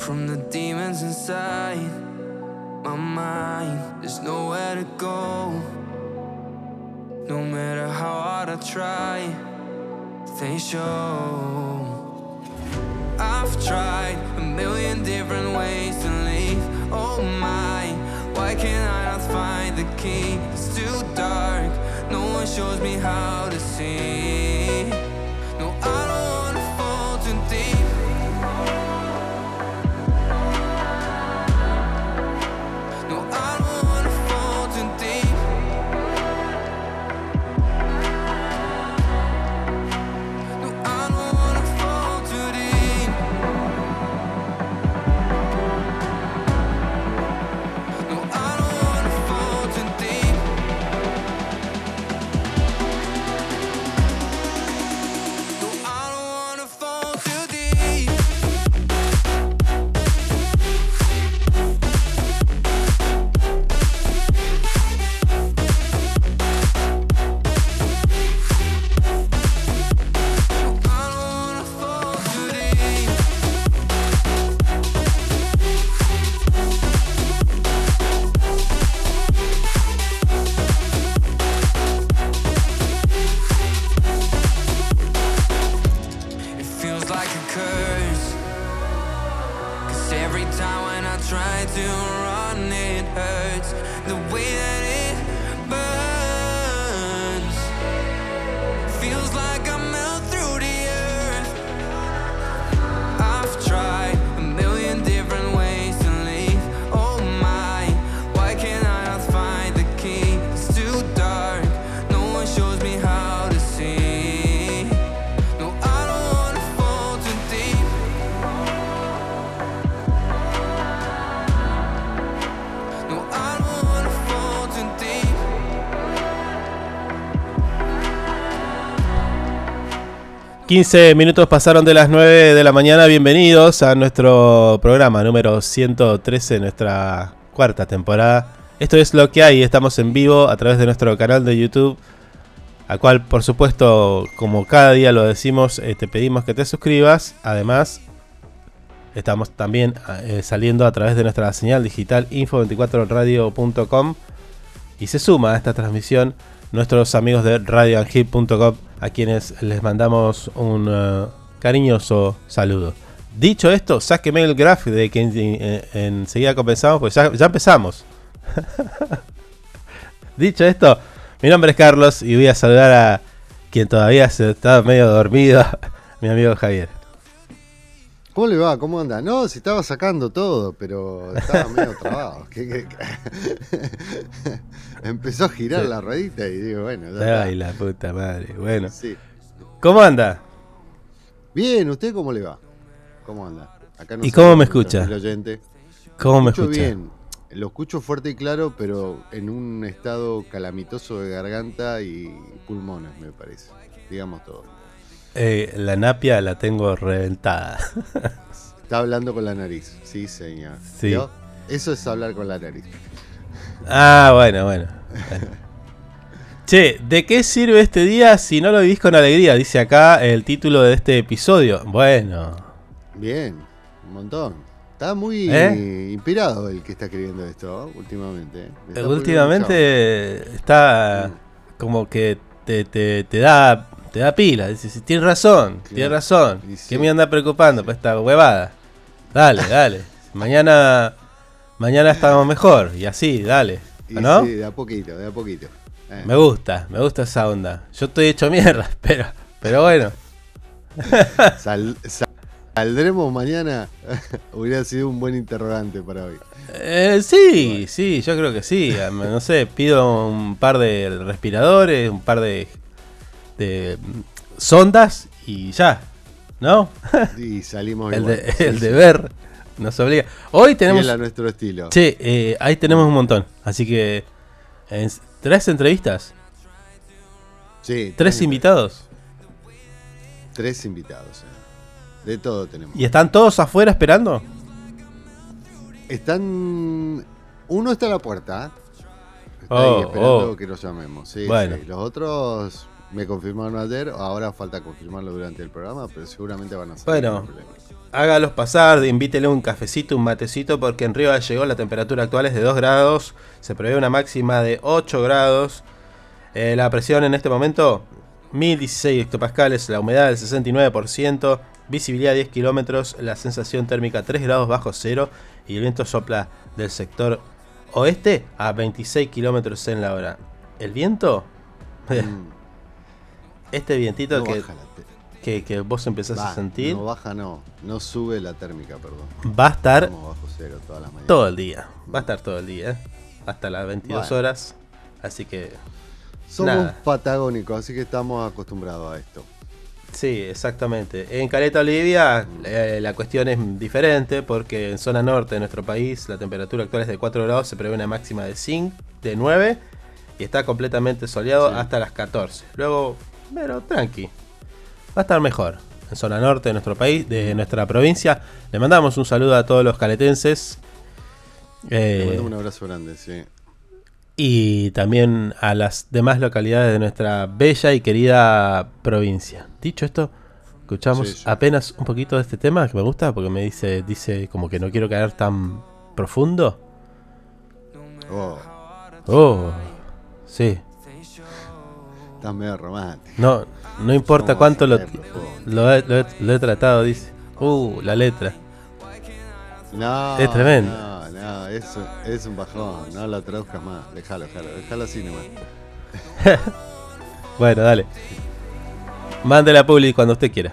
from the demons inside my mind. There's nowhere to go. No matter how hard I try, they show. I've tried a million different ways to leave. Oh my, why can't I not find the key? It's too dark. No one shows me how to see. ...15 minutos pasaron de las 9 de la mañana. Bienvenidos a nuestro programa número 113, nuestra cuarta temporada. Esto es lo que hay. Estamos en vivo a través de nuestro canal de YouTube. Al cual, por supuesto, como cada día lo decimos, eh, te pedimos que te suscribas. Además, estamos también eh, saliendo a través de nuestra señal digital info24radio.com. Y se suma a esta transmisión nuestros amigos de radioangip.com a quienes les mandamos un eh, cariñoso saludo. Dicho esto, sáqueme el graph de que en- en- enseguida comenzamos, pues ya, ya empezamos. Dicho esto, mi nombre es Carlos y voy a saludar a quien todavía se está medio dormido, mi amigo Javier. ¿Cómo le va? ¿Cómo anda? No, se estaba sacando todo, pero estaba medio trabado. ¿Qué- qué- qué? Empezó a girar Sí. la ruedita y digo, bueno, Ay, la puta madre. Bueno, Sí. ¿cómo anda? Bien, ¿usted cómo le va? ¿Cómo anda? Acá nos ¿Y cómo me escucha? el oyente. ¿Cómo me escucha? bien. Lo escucho fuerte y claro, pero en un estado calamitoso de garganta y pulmones, me parece. Digamos todo. Eh, la napia la tengo reventada. Está hablando con la nariz. Sí, señor. Sí. Eso es hablar con la nariz. Ah, bueno, bueno. Bueno. Che, ¿de qué sirve este día si no lo vivís con alegría? Dice acá el título de este episodio. Bueno, Bien, un montón. Está muy ¿Eh? inspirado el que está escribiendo esto ¿eh? últimamente. últimamente está como que te, te, te da te da pila. Dices, tienes razón, tienes razón. Sí. ¿Qué me anda preocupando por esta huevada? Dale, dale. mañana mañana estamos mejor y así, dale. Y ¿O ¿No? Sí, de a poquito, de a poquito. Eh, Me gusta, me gusta esa onda. Yo estoy hecho mierda, pero, pero bueno. sal- sal- saldremos mañana. Hubiera sido un buen interrogante para hoy. Eh, sí, sí, yo creo que sí. Am- No sé, pido un par de respiradores, un par de, de sondas y ya. ¿No? Y salimos El, de, el deber nos obliga. Hoy tenemos. A nuestro estilo. Che, eh, ahí tenemos un montón. Así que. eh, ¿Tres entrevistas? Sí, ¿Tres invitados. Tres invitados. eh. De todo tenemos. ¿Y están todos afuera esperando? Están. Uno está a la puerta. ¿eh? Está Oh, ahí esperando oh. que lo llamemos. Sí, Bueno. sí. Los otros Me confirmaron ayer, ahora falta confirmarlo durante el programa, pero seguramente van a ser. Bueno, hágalos pasar, invítele un cafecito, un matecito, porque en Río llegó la temperatura actual es de 2 grados, se prevé una máxima de 8 grados. Eh, la presión en este momento, 1016 hectopascales, la humedad del 69%, visibilidad 10 kilómetros, la sensación térmica 3 grados bajo cero y el viento sopla del sector oeste a 26 kilómetros en la hora. El viento, Mm, este vientito no que, que, que vos empezás Va, a sentir, No baja, no. No sube la térmica, perdón. va a estar bajo cero todas las todo el día. Va a estar todo el día, ¿eh? hasta las 22 Bueno. horas. Así que, Somos nada. patagónicos, así que estamos acostumbrados a esto. sí, exactamente. En Caleta Olivia, eh, la cuestión es diferente porque en zona norte de nuestro país la temperatura actual es de 4 grados, se prevé una máxima de 5, de 9 y está completamente soleado Sí. hasta las 14. Luego, pero tranqui, va a estar mejor. En zona norte de nuestro país, de nuestra provincia, le mandamos un saludo a todos los caletenses. Te Eh, mando un abrazo grande, sí. y también a las demás localidades de nuestra bella y querida provincia. Dicho esto, escuchamos Sí, sí. apenas un poquito de este tema que me gusta porque me dice, dice como que no quiero caer tan profundo. Oh, Oh, sí. Estás medio romántico. No, no importa ¿Cómo cuánto lo, he, lo he- lo he tratado, dice. Uh, la letra. No, Es tremendo. No, no, eso es un bajón. No lo traduzcas más. Déjalo, déjalo. Déjalo así nomás. Bueno, dale. Mándela a Publi cuando usted quiera.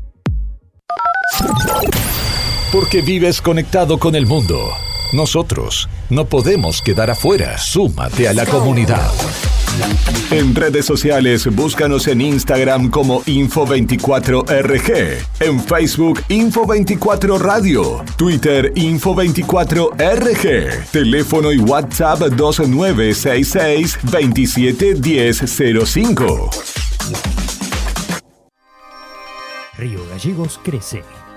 Porque vives conectado con el mundo. Nosotros no podemos quedar afuera. Súmate a la comunidad. En redes sociales, búscanos en Instagram como Info24RG, en Facebook Info24 Radio, Twitter Info24RG, teléfono y WhatsApp 2966 271005. Río Gallegos crece.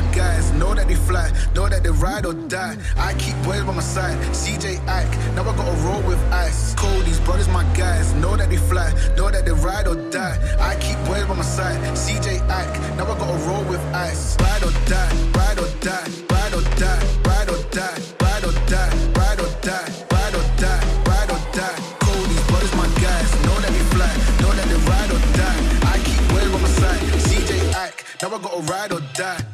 My guys. Know that they fly, know that they ride or die. I keep boys by my side. CJ Ike, now I gotta roll with ice. These brothers my guys. Know that they fly, know that they ride or die. I keep boys by my side. CJ Ike, now I gotta roll with ice. Ride or die, ride or die, ride or die, ride or die, ride or die, ride or die, ride or die, ride or die. These brothers my guys. Know that they fly, know that they ride or die. I keep boys by my side. CJ Ike, now I gotta ride or die.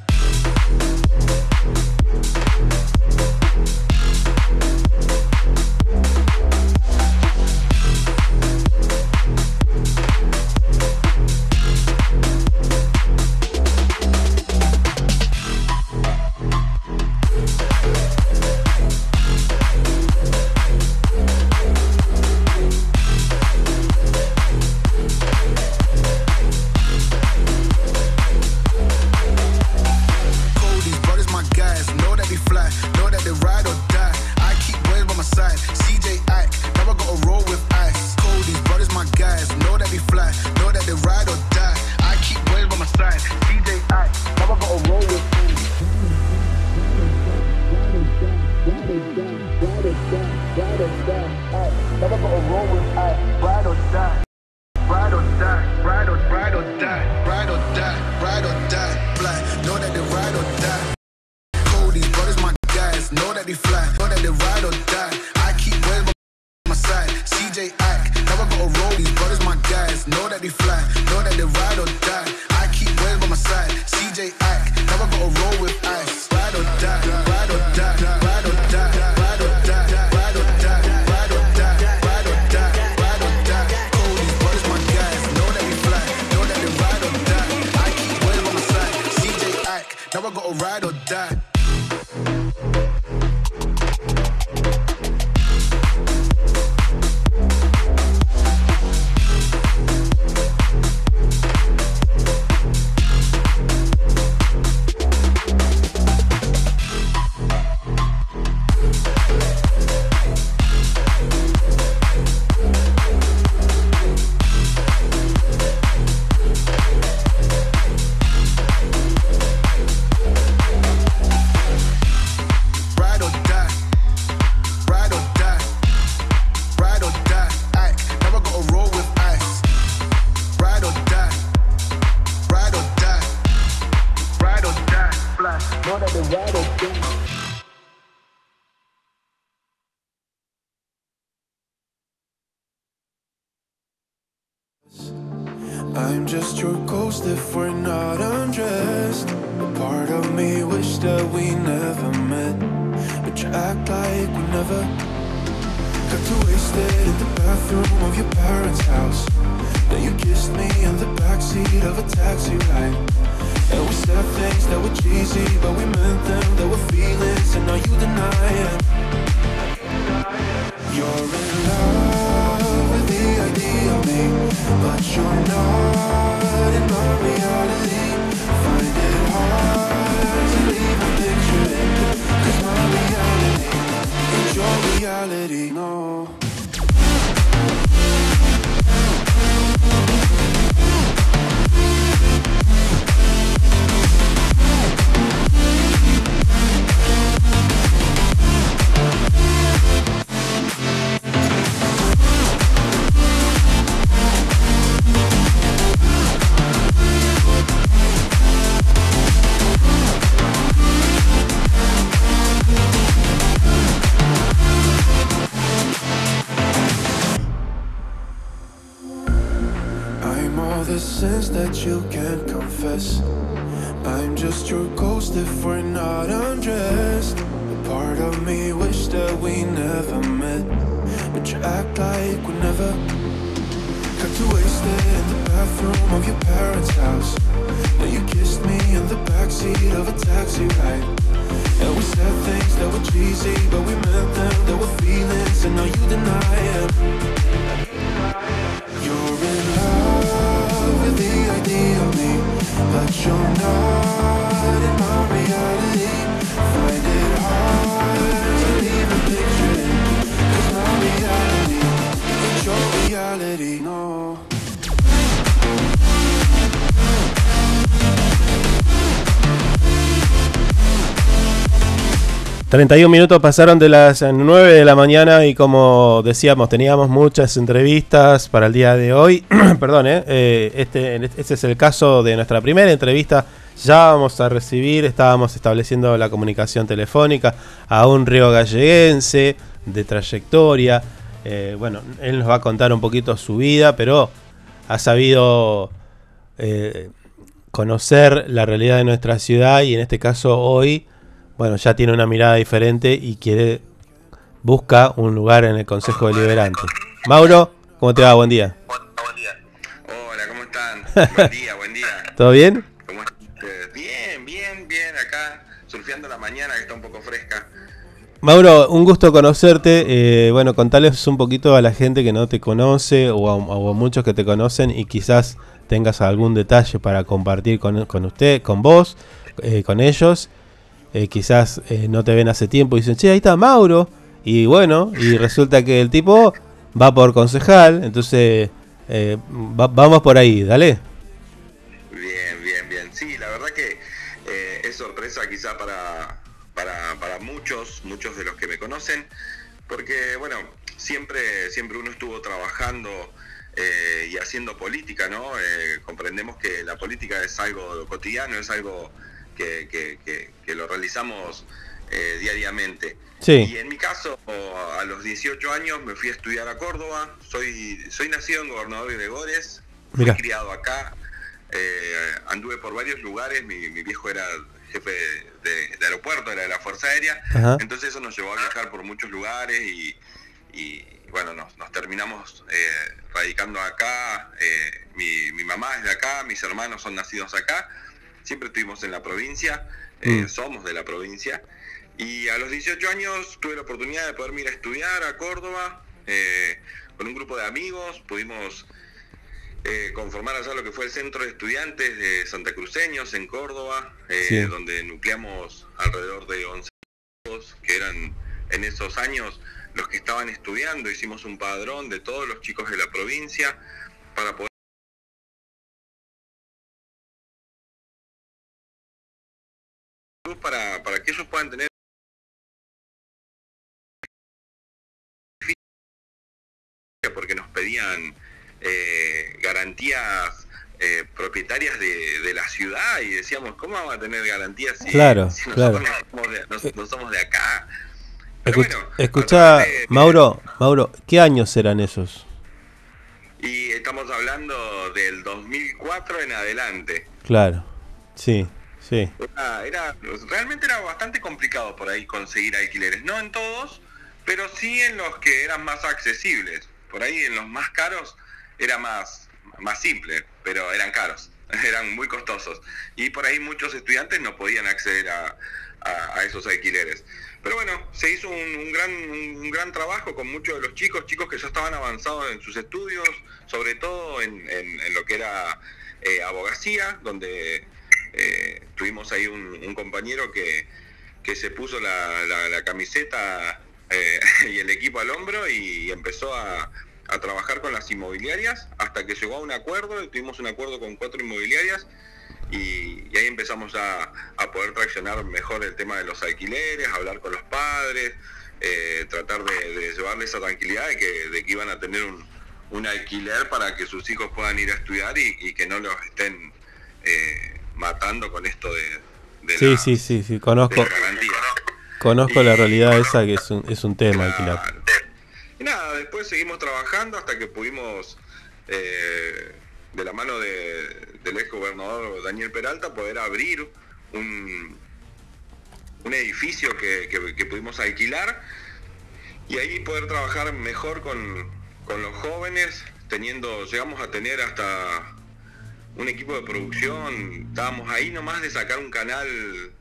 31 minutos pasaron de las 9 de la mañana y como decíamos, teníamos muchas entrevistas para el día de hoy. Perdón, ¿eh? Eh, este, este es el caso de nuestra primera entrevista. Ya vamos a recibir, estábamos estableciendo la comunicación telefónica a un río galleguense de trayectoria. Eh, bueno, él nos va a contar un poquito su vida, pero ha sabido eh, conocer la realidad de nuestra ciudad y en este caso hoy bueno, ya tiene una mirada diferente y quiere, busca un lugar en el Consejo Deliberante. Mauro, ¿cómo te va? Buen día. Hola, ¿cómo están? Buen día, buen día. ¿Todo bien? Bien, bien, bien, acá surfeando la mañana que está un poco fresca. Mauro, un gusto conocerte. Eh, bueno, contales un poquito a la gente que no te conoce o a, o a muchos que te conocen y quizás tengas algún detalle para compartir con, con usted, con vos, eh, con ellos. Eh, quizás eh, no te ven hace tiempo y dicen, che, ahí está Mauro. Y bueno, y resulta que el tipo va por concejal, entonces eh, va- vamos por ahí, dale. Bien, bien, bien. Sí, la verdad que es sorpresa quizá para, para, para muchos, muchos de los que me conocen, porque bueno, siempre, siempre uno estuvo trabajando eh, y haciendo política, ¿no? Eh, comprendemos que la política es algo cotidiano, es algo que, que- que- que lo realizamos eh, diariamente. Sí. Y en mi caso, a los 18 años me fui a estudiar a Córdoba, soy, soy nacido en Gobernador Gregores, fui criado acá, eh, anduve por varios lugares, mi, mi viejo era jefe de, de aeropuerto, era de la Fuerza Aérea, Ajá. entonces eso nos llevó a viajar por muchos lugares y, y, bueno, nos, nos terminamos eh, radicando acá, eh, mi, mi mamá es de acá, mis hermanos son nacidos acá, siempre estuvimos en la provincia, eh, Mm. somos de la provincia. Y a los 18 años tuve la oportunidad de poder ir a estudiar a Córdoba eh, con un grupo de amigos. Pudimos eh, conformar allá lo que fue el Centro de Estudiantes de Santa Cruceños en Córdoba, Sí. donde nucleamos alrededor de 11 chicos que eran en esos años los que estaban estudiando. Hicimos un padrón de todos los chicos de la provincia para poder ellos puedan tener porque nos pedían eh, garantías eh, propietarias de, de la ciudad y decíamos, ¿cómo vamos a tener garantías si, Claro, si claro. nosotros no somos, de, no- no somos de acá? Escucha, escucha, Mauro, Mauro, ¿qué años eran esos? Y estamos hablando del 2004 en adelante. Claro, sí, sí. Era, era- realmente era bastante complicado por ahí conseguir alquileres. No en todos, pero sí en los que eran más accesibles. Por ahí en los más caros era más, más simple, pero eran caros, eran muy costosos. Y por ahí muchos estudiantes no podían acceder a, a- esos alquileres. Pero bueno, se hizo un, un gran, un gran trabajo con muchos de los chicos, chicos que ya estaban avanzados en sus estudios, sobre todo en, en- en lo que era eh, abogacía, donde eh, tuvimos ahí un, compañero que, que se puso la, camiseta eh, y el equipo al hombro y empezó a, a trabajar con las inmobiliarias hasta que llegó a un acuerdo tuvimos un acuerdo con cuatro inmobiliarias y, ahí empezamos a, a poder traccionar mejor el tema de los alquileres, hablar con los padres, eh, tratar de, llevarles esa tranquilidad de que, de que iban a tener un, un alquiler para que sus hijos puedan ir a estudiar y, que no los estén matando con esto de, de Sí, la- sí, sí, sí, de conozco, la garantía. conozco la realidad esa que es un, es un tema alquilar. Y nada, después seguimos trabajando hasta que pudimos, eh, de la mano de- del ex gobernador Daniel Peralta, poder abrir un, un edificio que, que- que pudimos alquilar y ahí poder trabajar mejor con, con los jóvenes, teniendo, llegamos a tener hasta un equipo de producción, estábamos ahí nomás de sacar un canal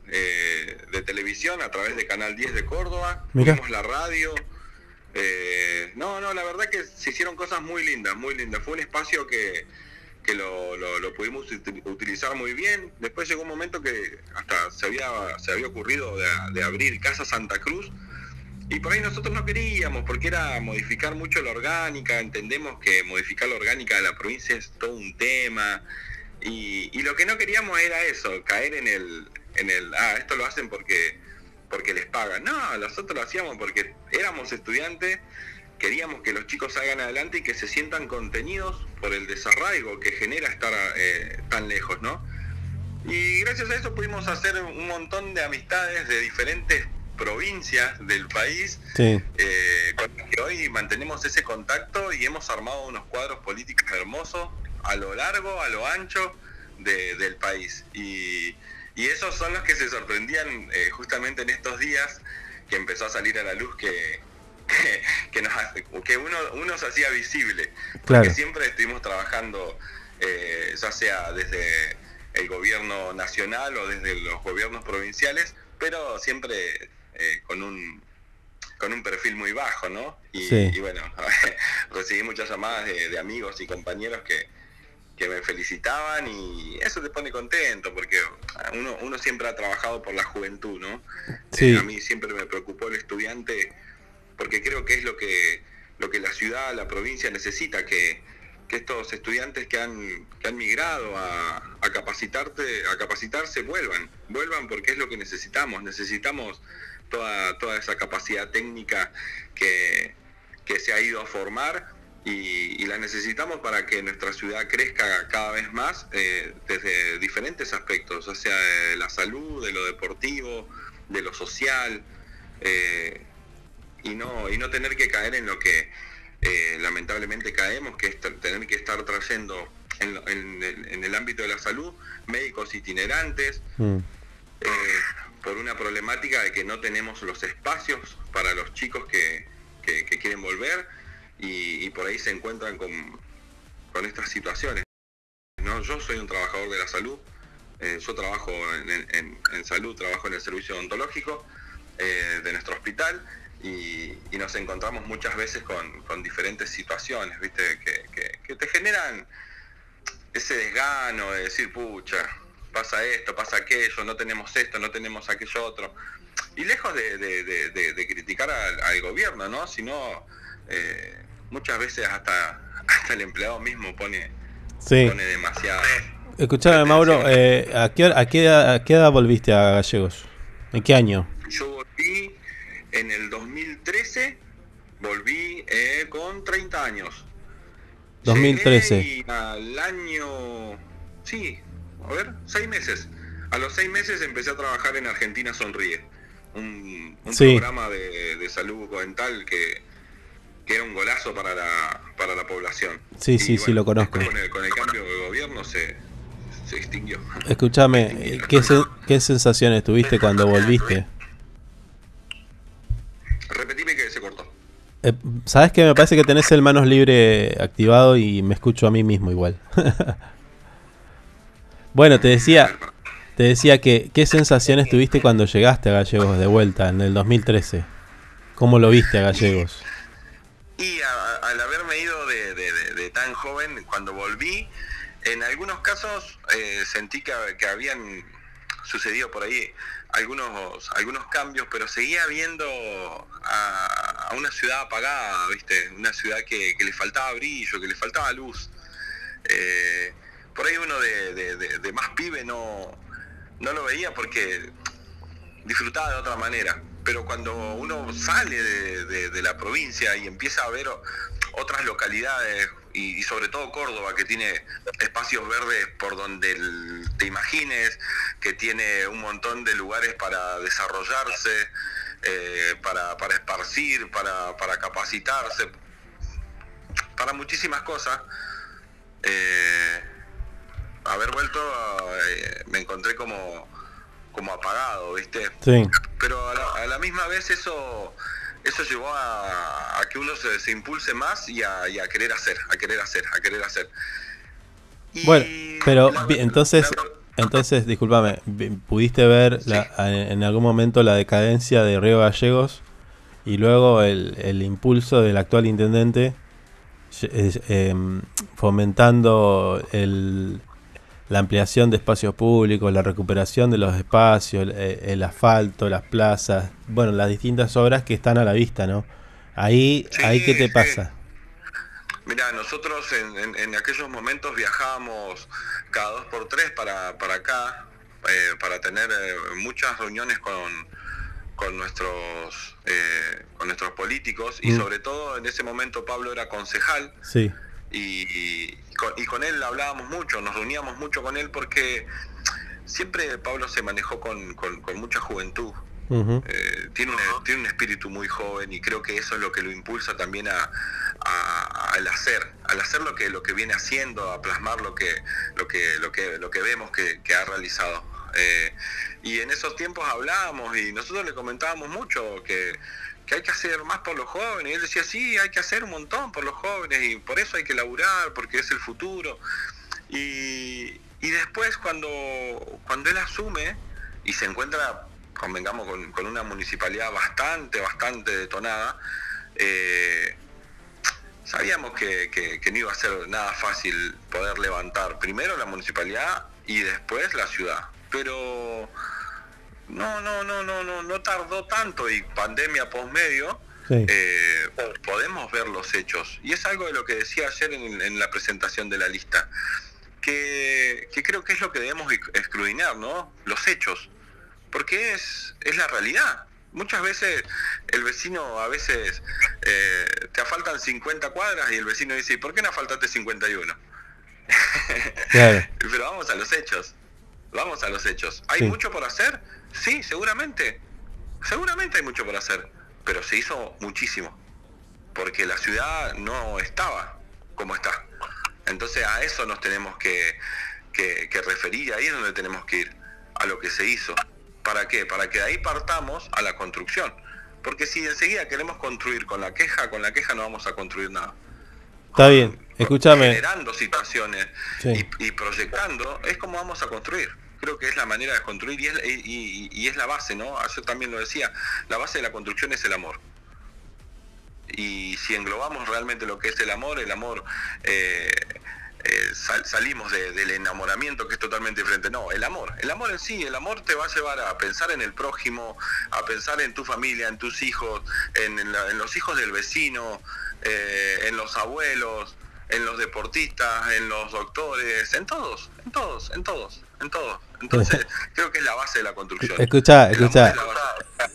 eh, de televisión a través de Canal 10 de Córdoba, tuvimos la radio, eh, no, no, la verdad que se hicieron cosas muy lindas, muy lindas, fue un espacio que, que lo, lo- lo pudimos uti- utilizar muy bien, después llegó un momento que hasta se había, se había ocurrido de, de abrir Casa Santa Cruz, y por ahí nosotros no queríamos, porque era modificar mucho la orgánica, entendemos que modificar la orgánica de la provincia es todo un tema, y, lo que no queríamos era eso, caer en el, en el, ah, esto lo hacen porque, porque les pagan. No, nosotros lo hacíamos porque éramos estudiantes, queríamos que los chicos salgan adelante y que se sientan contenidos por el desarraigo que genera estar eh, tan lejos, ¿no? Y gracias a eso pudimos hacer un montón de amistades de diferentes provincias del país, Sí, eh, con los que hoy mantenemos ese contacto y hemos armado unos cuadros políticos hermosos a lo largo, a lo ancho de- del país. Y, y esos son los que se sorprendían eh, justamente en estos días que empezó a salir a la luz que, que, que nos hace- que uno, uno se hacía visible. Claro. Porque siempre estuvimos trabajando, eh, ya sea desde el gobierno nacional o desde los gobiernos provinciales, pero siempre eh, con un con un perfil muy bajo, ¿no? Y, Sí. y bueno, recibí muchas llamadas de, de amigos y compañeros que, que me felicitaban y eso te pone contento porque uno, uno siempre ha trabajado por la juventud, ¿no? Sí. Eh, a mí siempre me preocupó el estudiante porque creo que es lo que lo que la ciudad, la provincia necesita, que, que estos estudiantes que han, que han migrado a, a capacitarte, a capacitarse vuelvan, vuelvan porque es lo que necesitamos, necesitamos toda, toda esa capacidad técnica que, que se ha ido a formar y, y la necesitamos para que nuestra ciudad crezca cada vez más eh, desde diferentes aspectos, ya sea de la salud, de lo deportivo, de lo social, eh, y, no, y no tener que caer en lo que eh, lamentablemente caemos, que es tener que estar trayendo en, en el- en el ámbito de la salud médicos itinerantes, mm, por una problemática de que no tenemos los espacios para los chicos que, que- quieren volver y, por ahí se encuentran con, con estas situaciones. ¿no? Yo soy un trabajador de la salud, Eh, yo trabajo en, en- salud, trabajo en el servicio odontológico eh, de nuestro hospital y, nos encontramos muchas veces con, con diferentes situaciones, ¿viste? Que- que te generan ese desgano de decir, pucha, pasa esto, pasa aquello, no tenemos esto, no tenemos aquello otro. Y lejos de, de- de- de- de criticar al, al gobierno, ¿no? Sino eh, muchas veces hasta, hasta el empleado mismo pone, Sí. pone demasiado. Escuchame, Mauro, eh, ¿a, qué, a, qué, edad- a qué edad volviste a Gallegos? ¿En qué año? Yo volví en el 2013, volví eh, con 30 años. 2013. Llegué y al año, sí, a ver, seis meses. A los seis meses empecé a trabajar en Argentina Sonríe, un, un Sí. programa de, de salud bucodental que, que era un golazo para la, para la población. Sí, sí, sí, lo conozco. Con el, con el cambio de gobierno se, se extinguió. Escuchame, ¿qué, ¿qué sensaciones tuviste cuando volviste? Repetime que se cortó. Eh, Sabes que me parece que tenés el manos libre activado y me escucho a mí mismo igual. bueno, te decía, te decía que qué sensaciones tuviste cuando llegaste a Gallegos de vuelta en el 2013. ¿Cómo lo viste a Gallegos? Y a- al haberme ido de, tan joven, cuando volví, en algunos casos eh, sentí que, que habían sucedido por ahí algunos algunos cambios, pero seguía viendo a, a una ciudad apagada, ¿viste? Una ciudad que, que le faltaba brillo, que le faltaba luz. Eh, por ahí uno de, de- más pibe no, no lo veía porque disfrutaba de otra manera. Pero cuando uno sale de, de- la provincia y empieza a ver otras localidades, y, sobre todo Córdoba, que tiene espacios verdes por donde te imagines, que tiene un montón de lugares para desarrollarse, eh, para, para esparcir, para, para capacitarse, para muchísimas cosas. eh, haber vuelto, eh, me encontré como, como apagado, ¿viste? Sí. Pero a la, a la misma vez eso eso llevó a, a que uno se, se impulse más y a, y a querer hacer, a querer hacer, a querer hacer. Bueno, pero entonces, entonces, discúlpame, ¿pudiste ver la- en algún momento la decadencia de Río Gallegos y luego el, el impulso del actual intendente em, fomentando el, la ampliación de espacios públicos, la recuperación de los espacios, el, el asfalto, las plazas, bueno, las distintas obras que están a la vista, ¿no? Ahí, ahí ¿qué te pasa? Mira, nosotros en, en- en aquellos momentos viajábamos cada dos por tres para, para acá, eh, para tener eh, muchas reuniones con, con nuestros eh, con nuestros políticos y Mm. sobre todo en ese momento Pablo era concejal Sí, y, y con, y con él hablábamos mucho, nos reuníamos mucho con él porque siempre Pablo se manejó con, con- con mucha juventud. Eh, tiene, un, tiene un espíritu muy joven y creo que eso es lo que lo impulsa también a, a- al hacer, al hacer lo que lo que viene haciendo, a plasmar lo que lo que lo que lo que vemos que, que ha realizado. Eh, y en esos tiempos hablábamos y nosotros le comentábamos mucho que, que hay que hacer más por los jóvenes. Y él decía, sí, hay que hacer un montón por los jóvenes y por eso hay que laburar, porque es el futuro. Y, y después cuando, cuando él asume y se encuentra, convengamos, con, con una municipalidad bastante, bastante detonada, eh, sabíamos que, que- que no iba a ser nada fácil poder levantar primero la municipalidad y después la ciudad. Pero no, no, no, no, no, no tardó tanto y pandemia posmedio, Sí. eh, podemos ver los hechos. Y es algo de lo que decía ayer en, en la presentación de la lista, que, que creo que es lo que debemos esc- escrudinar, ¿no? Los hechos. Porque es, es la realidad. Muchas veces el vecino, a veces eh, te faltan 50 cuadras y el vecino dice, ¿y por qué no faltaste 51? claro. Pero vamos a los hechos. Vamos a los hechos. ¿Hay Sí. mucho por hacer? Sí, seguramente. Seguramente hay mucho por hacer. Pero se hizo muchísimo. Porque la ciudad no estaba como está. Entonces a eso nos tenemos que, que, que referir. Ahí es donde tenemos que ir. A lo que se hizo. ¿Para qué? Para que de ahí partamos a la construcción. Porque si enseguida queremos construir con la queja, con la queja no vamos a construir nada. Está bien, escúchame. Generando situaciones Sí. y, y proyectando es como vamos a construir. Creo que es la manera de construir y es, y- y- y es la base, ¿no? Yo también lo decía, la base de la construcción es el amor. Y si englobamos realmente lo que es el amor, el amor, eh, eh, sal- salimos de- del enamoramiento que es totalmente diferente. No, el amor, el amor en sí, el amor te va a llevar a pensar en el prójimo, a pensar en tu familia, en tus hijos, en, en la- en los hijos del vecino, eh, en los abuelos, en los deportistas, en los doctores, en todos, en todos, en todos, en todos. Entonces, creo que es la base de la construcción. Escucha, escucha.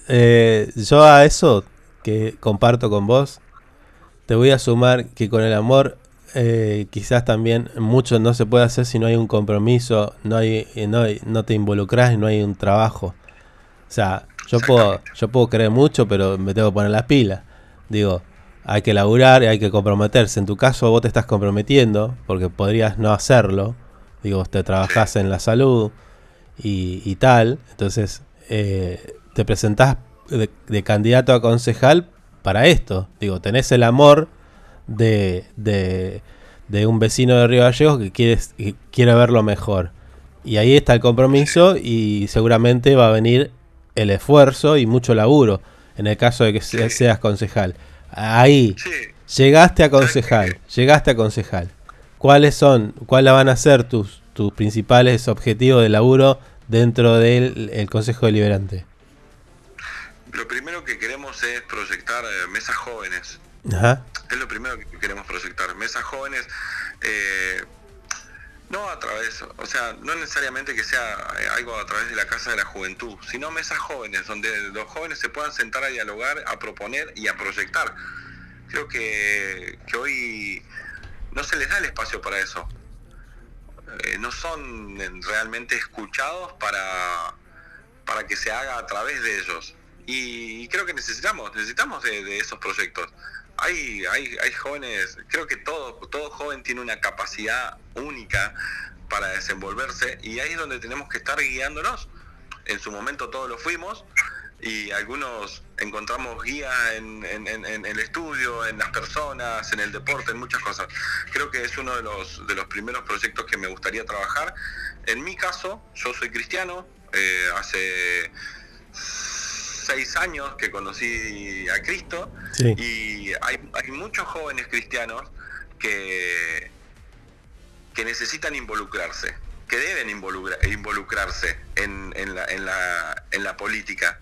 Eh, yo a eso que comparto con vos, te voy a sumar que con el amor eh, quizás también mucho no se puede hacer si no hay un compromiso, no hay, eh, no, hay- no te involucras, no hay un trabajo. O sea, yo puedo, yo puedo creer mucho, pero me tengo que poner las pilas. Digo, hay que laburar y hay que comprometerse. En tu caso vos te estás comprometiendo, porque podrías no hacerlo. Digo, te trabajás en la salud y, y tal. Entonces, eh, te presentás de, de candidato a concejal para esto. Digo, tenés el amor de, de, de un vecino de Río Gallegos que quiere, que quiere verlo mejor. Y ahí está el compromiso y seguramente va a venir el esfuerzo y mucho laburo en el caso de que se- seas concejal. Ahí, llegaste a concejal, llegaste a concejal. ¿Cuáles son, cuáles van a ser tus, tus principales objetivos de laburo dentro del el Consejo Deliberante? Lo primero que queremos es proyectar eh, mesas jóvenes. Ajá. Es lo primero que queremos proyectar. Mesas jóvenes, eh, no a través, o sea, no necesariamente que sea eh, algo a través de la Casa de la Juventud, sino mesas jóvenes, donde los jóvenes se puedan sentar a dialogar, a proponer y a proyectar. Creo que, que hoy no se les da el espacio para eso. Eh, no son eh, realmente escuchados para, para que se haga a través de ellos. Y creo que necesitamos, necesitamos de, de esos proyectos. Hay, hay, hay jóvenes, creo que todo, todo joven tiene una capacidad única para desenvolverse y ahí es donde tenemos que estar guiándonos. En su momento todos lo fuimos y algunos encontramos guía en, en- en- en el estudio, en las personas, en el deporte, en muchas cosas. Creo que es uno de los, de los primeros proyectos que me gustaría trabajar. En mi caso, yo soy cristiano, eh, hace seis años que conocí a Cristo Sí. y hay, hay muchos jóvenes cristianos que, que necesitan involucrarse, que deben involucra- involucrarse en, en la, en, la, en la política.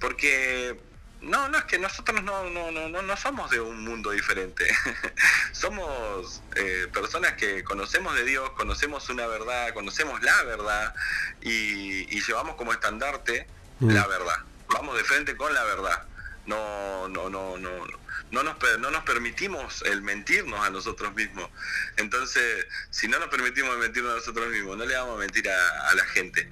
Porque no, no es que nosotros no, no, no, no, no somos de un mundo diferente. somos eh, personas que conocemos de Dios, conocemos una verdad, conocemos la verdad y, y llevamos como estandarte Mm. la verdad. Vamos de frente con la verdad. No, no, no, no, no nos, no nos permitimos el mentirnos a nosotros mismos. Entonces, si no nos permitimos el mentirnos a nosotros mismos, no le vamos a mentir a, a la gente.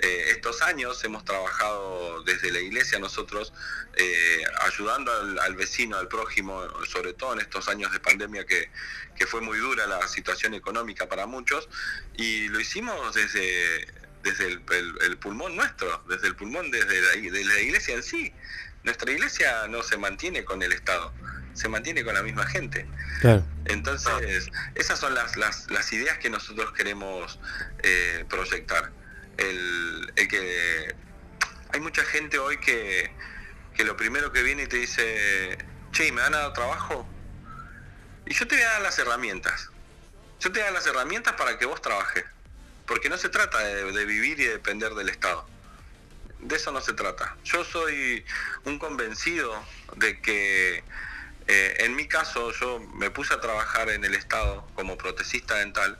Eh, estos años hemos trabajado desde la iglesia nosotros eh, ayudando al, al vecino, al prójimo, sobre todo en estos años de pandemia que, que fue muy dura la situación económica para muchos y lo hicimos desde, desde el, el- el pulmón nuestro, desde el pulmón desde la, de la iglesia en sí. Nuestra iglesia no se mantiene con el Estado, se mantiene con la misma gente. Claro. Entonces, esas son las, las, las ideas que nosotros queremos eh, proyectar. El, que hay mucha gente hoy que, que lo primero que viene y te dice, che, ¿me van a dar trabajo? Y yo te voy a dar las herramientas. Yo te voy a dar las herramientas para que vos trabajes. Porque no se trata de, vivir y de depender del Estado. De eso no se trata. Yo soy un convencido de que eh, en mi caso yo me puse a trabajar en el Estado como protecista dental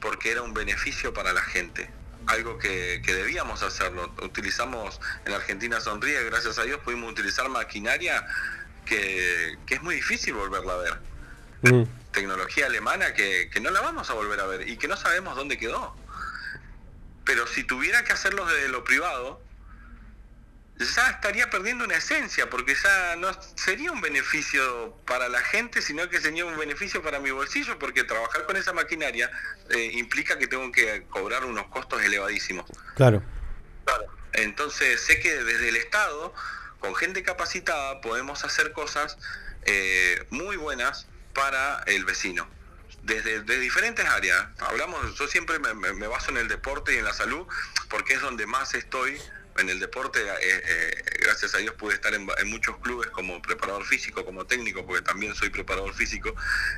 porque era un beneficio para la gente. Algo que, que debíamos hacerlo. Utilizamos en Argentina Sonríe, gracias a Dios pudimos utilizar maquinaria que, que es muy difícil volverla a ver. Mm. Tecnología alemana que, que no la vamos a volver a ver y que no sabemos dónde quedó. Pero si tuviera que hacerlo desde lo privado, ya estaría perdiendo una esencia, porque ya no sería un beneficio para la gente, sino que sería un beneficio para mi bolsillo, porque trabajar con esa maquinaria eh, implica que tengo que cobrar unos costos elevadísimos. Claro. Entonces sé que desde el Estado, con gente capacitada, podemos hacer cosas eh, muy buenas para el vecino. desde, de diferentes áreas. Hablamos, yo siempre me, me, baso en el deporte y en la salud, porque es donde más estoy. En el deporte, eh, eh, gracias a Dios pude estar en, muchos clubes como preparador físico, como técnico, porque también soy preparador físico,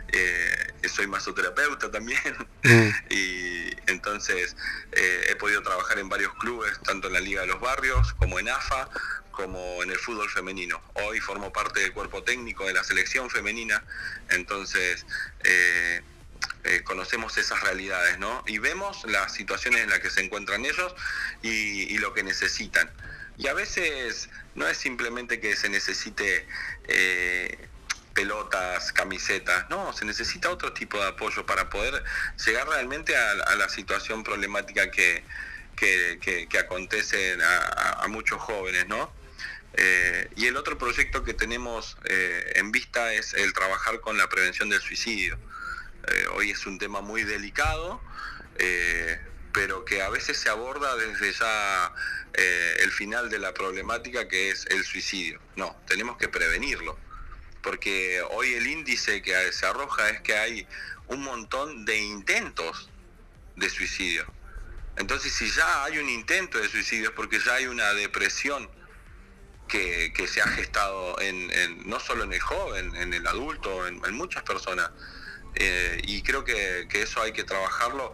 eh, soy masoterapeuta también, mm. y entonces he podido trabajar en varios clubes, tanto en la Liga de los Barrios como en AFA, como en el fútbol femenino. Hoy formo parte del cuerpo técnico de la selección femenina, entonces eh, eh, conocemos esas realidades, ¿no? Y vemos las situaciones en las que se encuentran ellos y, lo que necesitan. Y a veces no es simplemente que se necesite eh, pelotas, camisetas, no, se necesita otro tipo de apoyo para poder llegar realmente a la situación problemática que, que, acontecen a, muchos jóvenes, ¿no? Eh, y el otro proyecto que tenemos en vista es el trabajar con la prevención del suicidio. Eh, hoy es un tema muy delicado, pero que a veces se aborda desde ya el final de la problemática que es el suicidio. No, tenemos que prevenirlo, porque hoy el índice que se arroja es que hay un montón de intentos de suicidio. Entonces, si ya hay un intento de suicidio es porque ya hay una depresión que, se ha gestado en, no solo en el joven, en el adulto, en, muchas personas. Eh, y creo que, eso hay que trabajarlo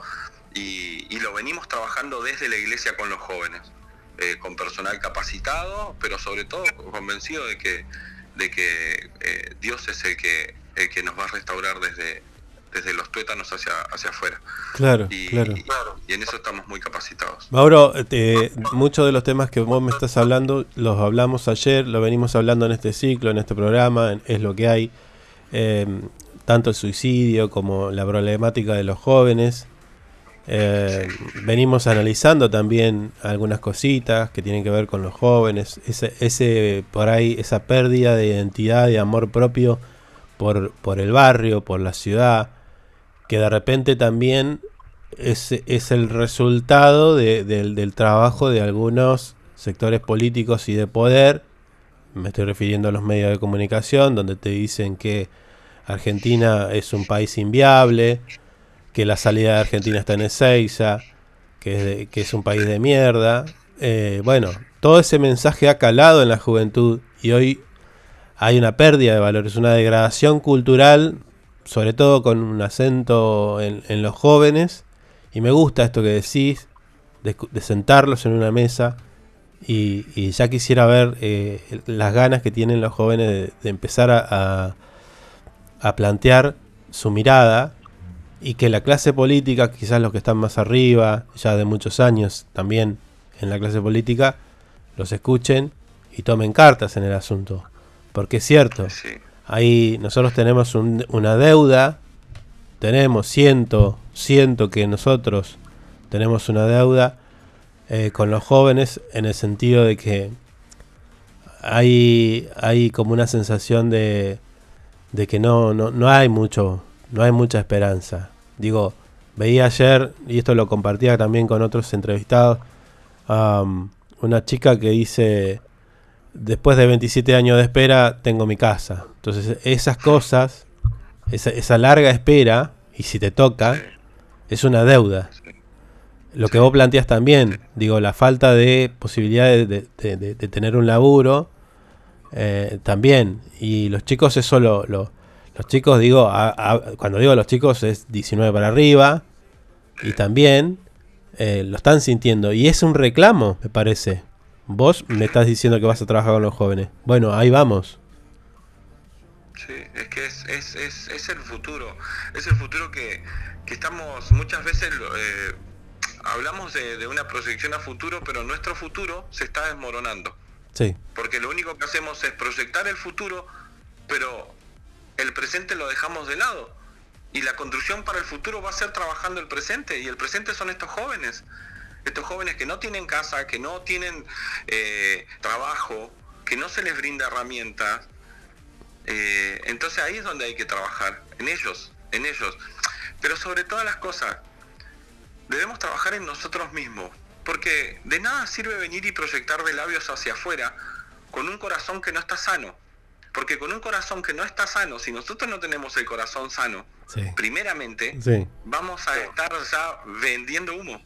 y, lo venimos trabajando desde la iglesia con los jóvenes, eh, con personal capacitado, pero sobre todo convencido de que, de que eh, Dios es el que, el que nos va a restaurar desde, desde los tuétanos hacia, hacia afuera. Claro, y, claro. Y, en eso estamos muy capacitados. Mauro, muchos de los temas que vos me estás hablando los hablamos ayer, lo venimos hablando en este ciclo, en este programa, es lo que hay. Eh, tanto el suicidio como la problemática de los jóvenes. Eh, venimos analizando también algunas cositas que tienen que ver con los jóvenes, ese, por ahí esa pérdida de identidad, de amor propio por, por el barrio, por la ciudad, que de repente también es, es el resultado del trabajo de algunos sectores políticos y de poder, me estoy refiriendo a los medios de comunicación, donde te dicen que Argentina es un país inviable, que la salida de Argentina está en Ezeiza, que es, que es un país de mierda. Eh, bueno, todo ese mensaje ha calado en la juventud y hoy hay una pérdida de valores, una degradación cultural sobre todo con un acento en, los jóvenes. Y me gusta esto que decís, de, sentarlos en una mesa. Y, ya quisiera ver eh, las ganas que tienen los jóvenes de, empezar a, a, plantear su mirada. Y que la clase política, quizás los que están más arriba, ya de muchos años también en la clase política, los escuchen y tomen cartas en el asunto. Porque es cierto, Ahí nosotros tenemos una deuda, tenemos, siento, siento que nosotros tenemos una deuda eh, con los jóvenes en el sentido de que hay, hay como una sensación de, de que no, no, no hay mucho, no hay mucha esperanza. Digo, veía ayer, y esto lo compartía también con otros entrevistados, una chica que dice, después de 27 años de espera, tengo mi casa. Entonces, esas cosas, esa, larga espera, y si te toca, es una deuda. Lo que vos planteas también, digo, la falta de posibilidad de, tener un laburo, eh, también. Y los chicos, eso lo. los chicos, digo, cuando digo los chicos es 19 para arriba, y también eh, lo están sintiendo. Y es un reclamo, me parece. Vos me estás diciendo que vas a trabajar con los jóvenes. Bueno, ahí vamos. Sí, es que es, es, es, es el futuro. Es el futuro que, que estamos muchas veces... Eh, hablamos de, de, una proyección a futuro, pero nuestro futuro se está desmoronando. Sí. Porque lo único que hacemos es proyectar el futuro, pero el presente lo dejamos de lado. Y la construcción para el futuro va a ser trabajando el presente, y el presente son estos jóvenes estos jóvenes que no tienen casa, que no tienen eh, trabajo, que no se les brinda herramientas. Eh, entonces ahí es donde hay que trabajar, en ellos, en ellos. Pero sobre todas las cosas, debemos trabajar en nosotros mismos, porque de nada sirve venir y proyectar de labios hacia afuera con un corazón que no está sano, Porque con un corazón que no está sano, si nosotros no tenemos el corazón sano, Sí. primeramente, Sí. vamos a estar ya vendiendo humo.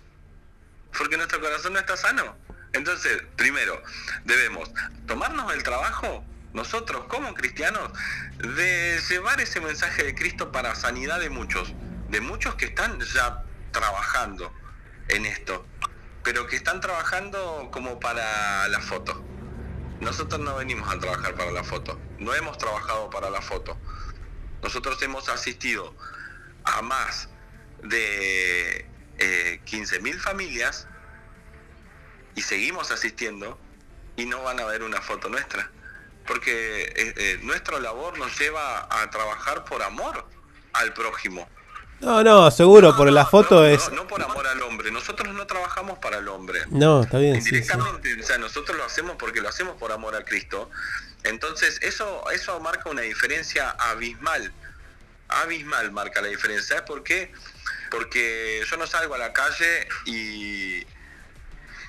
Porque nuestro corazón no está sano. Entonces, primero, debemos tomarnos el trabajo, nosotros como cristianos, de llevar ese mensaje de Cristo para sanidad de muchos. De muchos que están ya trabajando en esto. Pero que están trabajando como para la foto. Nosotros no venimos a trabajar para la foto. No hemos trabajado para la foto. Nosotros hemos asistido a más de eh, 15.000 familias y seguimos asistiendo y no van a ver una foto nuestra. Porque eh, eh, nuestra labor nos lleva a trabajar por amor al prójimo. No, no, seguro, por la foto es. No, no por amor al hombre. Nosotros no trabajamos para el hombre. No, está bien, sí, sí. Indirectamente, o sea, nosotros lo hacemos porque lo hacemos por amor a Cristo. Entonces, eso, eso marca una diferencia abismal. Abismal marca la diferencia. ¿Sabes por qué? Porque yo no salgo a la calle y,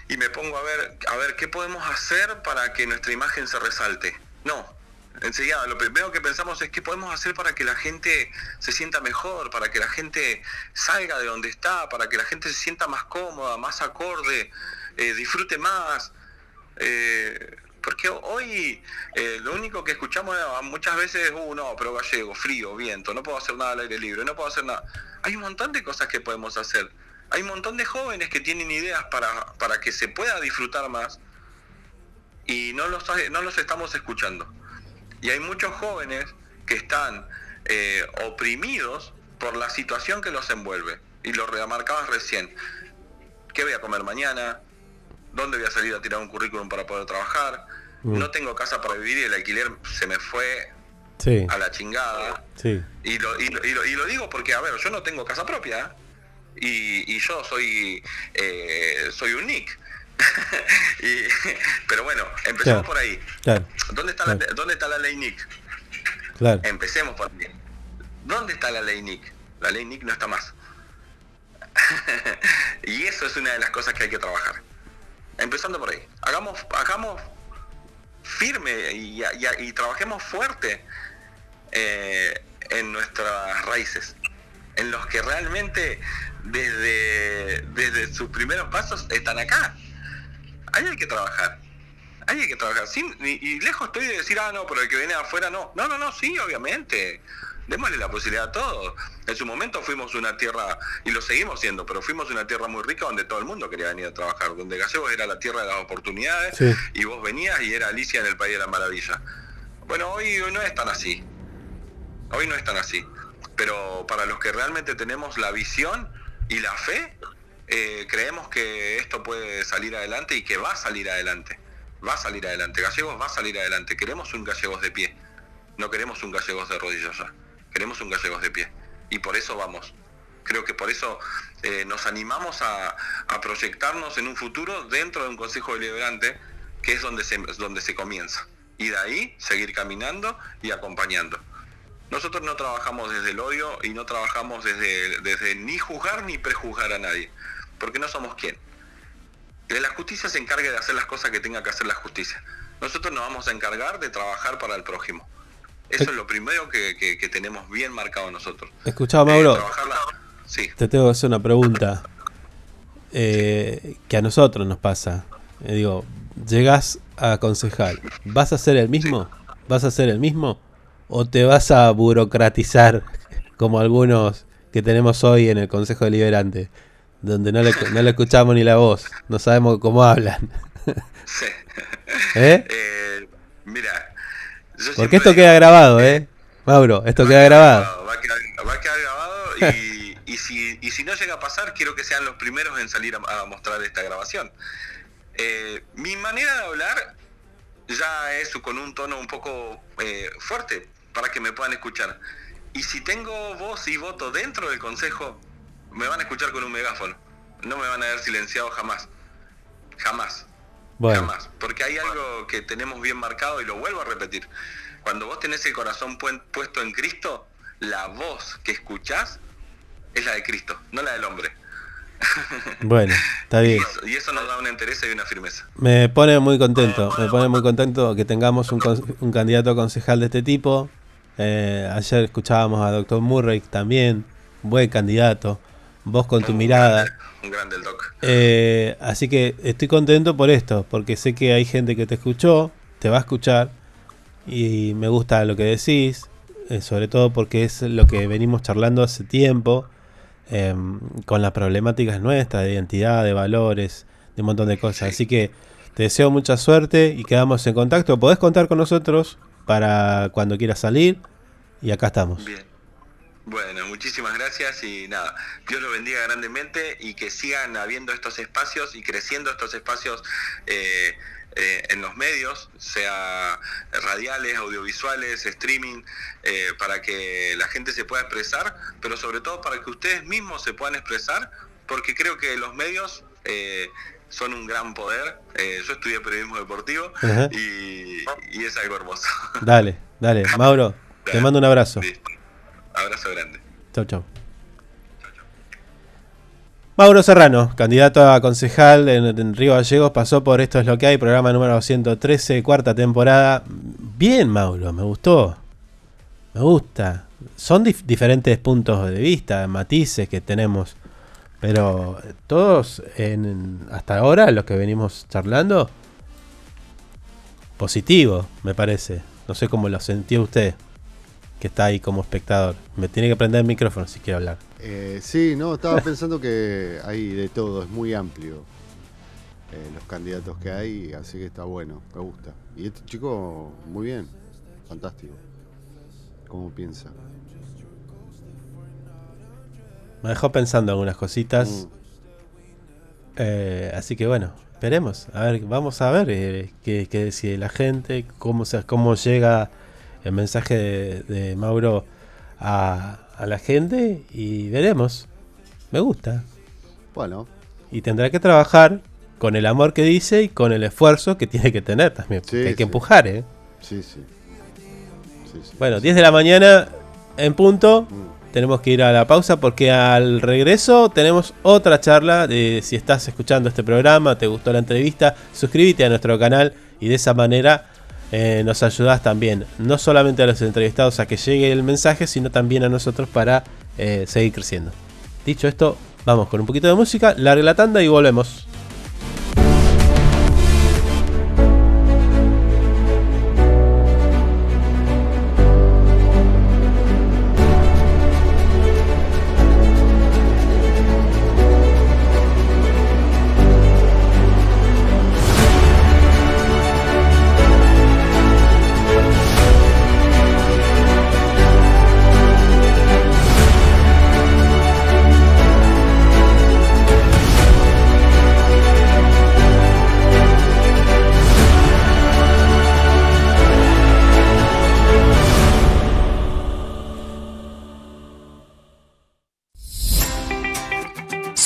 y me pongo a ver, a ver qué podemos hacer para que nuestra imagen se resalte. No. Enseguida, lo primero que pensamos es qué podemos hacer para que la gente se sienta mejor, para que la gente salga de donde está, para que la gente se sienta más cómoda, más acorde, eh, disfrute más. Eh, porque hoy eh, lo único que escuchamos muchas veces es, uh, no, pero gallego, frío, viento, no puedo hacer nada al aire libre, no puedo hacer nada. Hay un montón de cosas que podemos hacer. Hay un montón de jóvenes que tienen ideas para, para que se pueda disfrutar más y no los, no los estamos escuchando. Y hay muchos jóvenes que están eh, oprimidos por la situación que los envuelve. Y lo remarcabas recién. ¿Qué voy a comer mañana? ¿Dónde voy a salir a tirar un currículum para poder trabajar? Mm. No tengo casa para vivir y el alquiler se me fue Sí, a la chingada. sí. Y lo, y lo- y lo- y lo digo porque, a ver, yo no tengo casa propia y, y yo soy eh, soy un Nick. Y- pero bueno, empecemos Claro. por ahí. Claro, ¿Dónde está, la, ¿Dónde está la ley Nick? claro. Empecemos por ahí. ¿Dónde está la ley Nick? La ley Nick no está más. y eso es una de las cosas que hay que trabajar. Empezando por ahí. Hagamos, hagamos firme y, y- y trabajemos fuerte eh, en nuestras raíces. En los que realmente desde, desde sus primeros pasos están acá. Ahí hay que trabajar. Ahí hay que trabajar. Sin, y, y lejos estoy de decir, ah, no, pero el que viene de afuera no. No, no, no, sí, obviamente. Démosle la posibilidad a todos. En su momento fuimos una tierra, y lo seguimos siendo, pero fuimos una tierra muy rica donde todo el mundo quería venir a trabajar, donde Gallegos era la tierra de las oportunidades, Sí. y vos venías y era Alicia en el País de la Maravilla. Bueno, hoy, hoy no es tan así. Hoy no es tan así. Pero para los que realmente tenemos la visión y la fe, eh, creemos que esto puede salir adelante y que va a salir adelante. Va a salir adelante. Gallegos va a salir adelante. Queremos un Gallegos de pie. No queremos un Gallegos de rodillas ya. Queremos un Gallegos de pie. Y por eso vamos. Creo que por eso eh, nos animamos a, proyectarnos en un futuro dentro de un Consejo Deliberante, que es donde se, donde se comienza. Y de ahí seguir caminando y acompañando. Nosotros no trabajamos desde el odio y no trabajamos desde, desde ni juzgar ni prejuzgar a nadie, porque no somos quien. Que la justicia se encargue de hacer las cosas que tenga que hacer la justicia. Nosotros nos vamos a encargar de trabajar para el prójimo. Eso es lo primero que, que- que tenemos bien marcado nosotros. Mauro, Trabajar la- Sí. te tengo que hacer una pregunta. eh, que a nosotros nos pasa. Eh, digo, llegas a concejal, ¿vas a ser el mismo? ¿Vas a ser el mismo? ¿O te vas a burocratizar como algunos que tenemos hoy en el Consejo Deliberante? Donde no le, no le escuchamos ni la voz, no sabemos cómo hablan. ¿Eh? Eh, mira, yo Porque esto queda grabado, ¿eh? Mauro, esto queda grabado. va a quedar, va a quedar grabado y, y si, y si no llega a pasar, quiero que sean los primeros en salir a, a mostrar esta grabación. Eh, mi manera de hablar ya es con un tono un poco eh, fuerte para que me puedan escuchar. Y si tengo voz y voto dentro del consejo, me van a escuchar con un megáfono. No me van a ver silenciado jamás. Jamás. Bueno, Jamás. Porque hay algo que tenemos bien marcado y lo vuelvo a repetir. Cuando vos tenés el corazón puesto en Cristo, la voz que escuchás es la de Cristo, no la del hombre. Bueno, está Y bien. eso, y eso nos da una entereza y una firmeza. Me pone muy contento, me pone muy contento que tengamos un, un candidato a concejal de este tipo. Eh, ayer escuchábamos a Dr. Murray también, buen candidato, vos con tu mirada. Un grande el doc. Eh, así que estoy contento por esto, porque sé que hay gente que te escuchó, te va a escuchar y me gusta lo que decís, eh, sobre todo porque es lo que venimos charlando hace tiempo, eh, con las problemáticas nuestras de identidad, de valores, de un montón de cosas. Así que te deseo mucha suerte y quedamos en contacto. Podés contar con nosotros para cuando quieras salir y acá estamos. Bien. Bueno, muchísimas gracias y nada, Dios los bendiga grandemente y que sigan habiendo estos espacios y creciendo estos espacios eh, eh, en los medios, sea radiales, audiovisuales, streaming, eh, para que la gente se pueda expresar, pero sobre todo para que ustedes mismos se puedan expresar, porque creo que los medios eh, son un gran poder. Eh, yo estudié periodismo deportivo y es algo hermoso. Dale, dale. Mauro, te mando un abrazo. Abrazo grande. Chau, chau. Mauro Serrano, candidato a concejal en, Río Gallegos, pasó por Esto es lo que hay, programa número 113, cuarta temporada. Bien, Mauro, me gustó. Me gusta. Son dif- diferentes puntos de vista, matices que tenemos. Pero todos, en, hasta ahora, lo que venimos charlando, positivo, me parece. No sé cómo lo sintió usted, que está ahí como espectador. Me tiene que prender el micrófono si quiere hablar. Eh, sí, no, estaba pensando que hay de todo, es muy amplio eh, los candidatos que hay, así que está bueno, me gusta. Y este chico, muy bien, fantástico. ¿Cómo piensa? Me dejó pensando algunas cositas. Mm. Eh, así que bueno, esperemos. A ver, vamos a ver eh, qué, qué decide la gente, cómo, se, cómo llega el mensaje de, de Mauro a, a la gente y veremos. Me gusta. Bueno. Y tendrá que trabajar con el amor que dice y con el esfuerzo que tiene que tener también. porque hay que sí. empujar, ¿eh? Sí, sí. Bueno, 10 de la mañana en punto. Tenemos que ir a la pausa porque al regreso tenemos otra charla de si estás escuchando este programa, te gustó la entrevista, suscríbete a nuestro canal y de esa manera eh, nos ayudas también, no solamente a los entrevistados a que llegue el mensaje, sino también a nosotros para eh, seguir creciendo. Dicho esto, vamos con un poquito de música, larga la tanda y volvemos.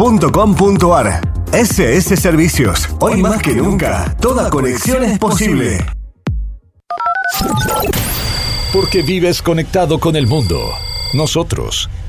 www.ssservicios.com.ar. SS Servicios. Hoy más que nunca, toda conexión es posible. Porque vives conectado con el mundo. Nosotros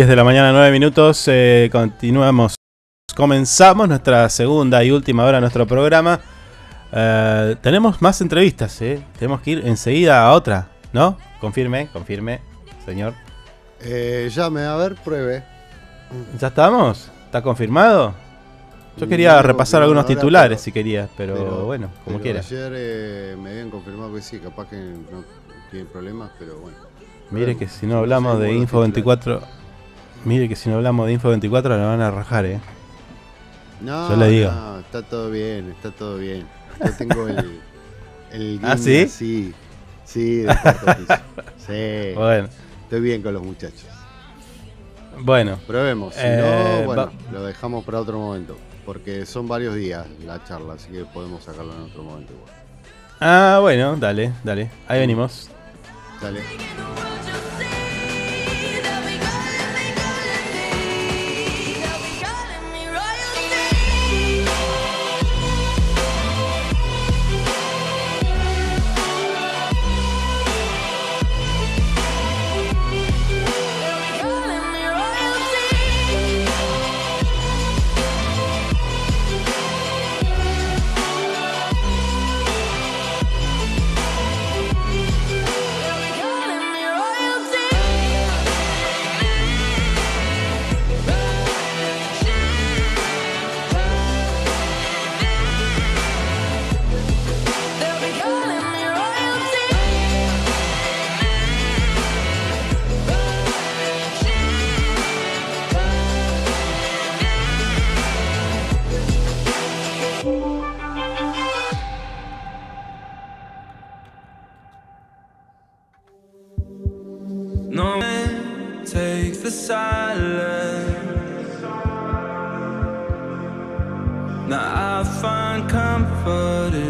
10 de la mañana, 9 minutos. eh, continuamos. Comenzamos nuestra segunda y última hora de nuestro programa. Eh, tenemos más entrevistas, ¿eh? Tenemos que ir enseguida a otra, ¿no? Confirme, confirme, señor. Eh, llame, a ver, pruebe. ¿Ya estamos? ¿Está confirmado? Yo quería No, repasar no, algunos ahora, titulares pero- si quería, pero, bueno, como pero quiera. Ayer me habían confirmado que sí, capaz que no tienen problemas, pero bueno. Mire que si no hablamos de seguimos Info los 24, mire que si no hablamos de Info 24 la van a rajar, ¿eh? No, Yo le digo. no, está todo bien, está todo bien. Yo tengo el. el ¿Ah, sí? así, Sí, de cuarto piso. Sí. Bueno. Estoy bien con los muchachos. Bueno. Probemos. Si Eh, no, bueno, lo dejamos para otro momento. Porque son varios días la charla, así que podemos sacarlo en otro momento igual. Ah, bueno, dale, dale. Ahí venimos. Dale. The silence. Now I find comfort in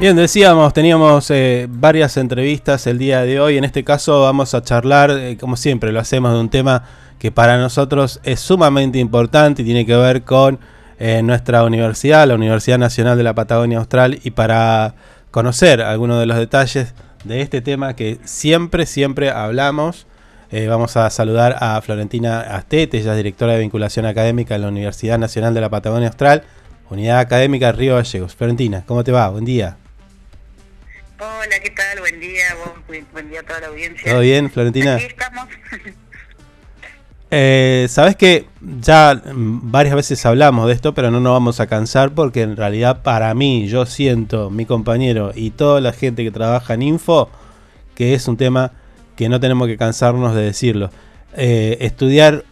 Bien, decíamos, teníamos eh, varias entrevistas el día de hoy. En este caso vamos a charlar, eh, como siempre, lo hacemos de un tema que para nosotros es sumamente importante y tiene que ver con eh, nuestra universidad, la Universidad Nacional de la Patagonia Austral. Y para conocer algunos de los detalles de este tema que siempre, siempre hablamos, eh, vamos a saludar a Florentina Astete, ella es directora de vinculación académica en la Universidad Nacional de la Patagonia Austral, Unidad Académica Río Gallegos. Florentina, ¿cómo te va? Buen día. Hola, ¿qué tal? Buen día, vos, buen, día a toda la audiencia. ¿Todo bien, Florentina? Aquí estamos. Eh, Sabes que ya varias veces hablamos de esto, pero no nos vamos a cansar porque en realidad para mí, yo siento, mi compañero y toda la gente que trabaja en Info, que es un tema que no tenemos que cansarnos de decirlo. eh, estudiar,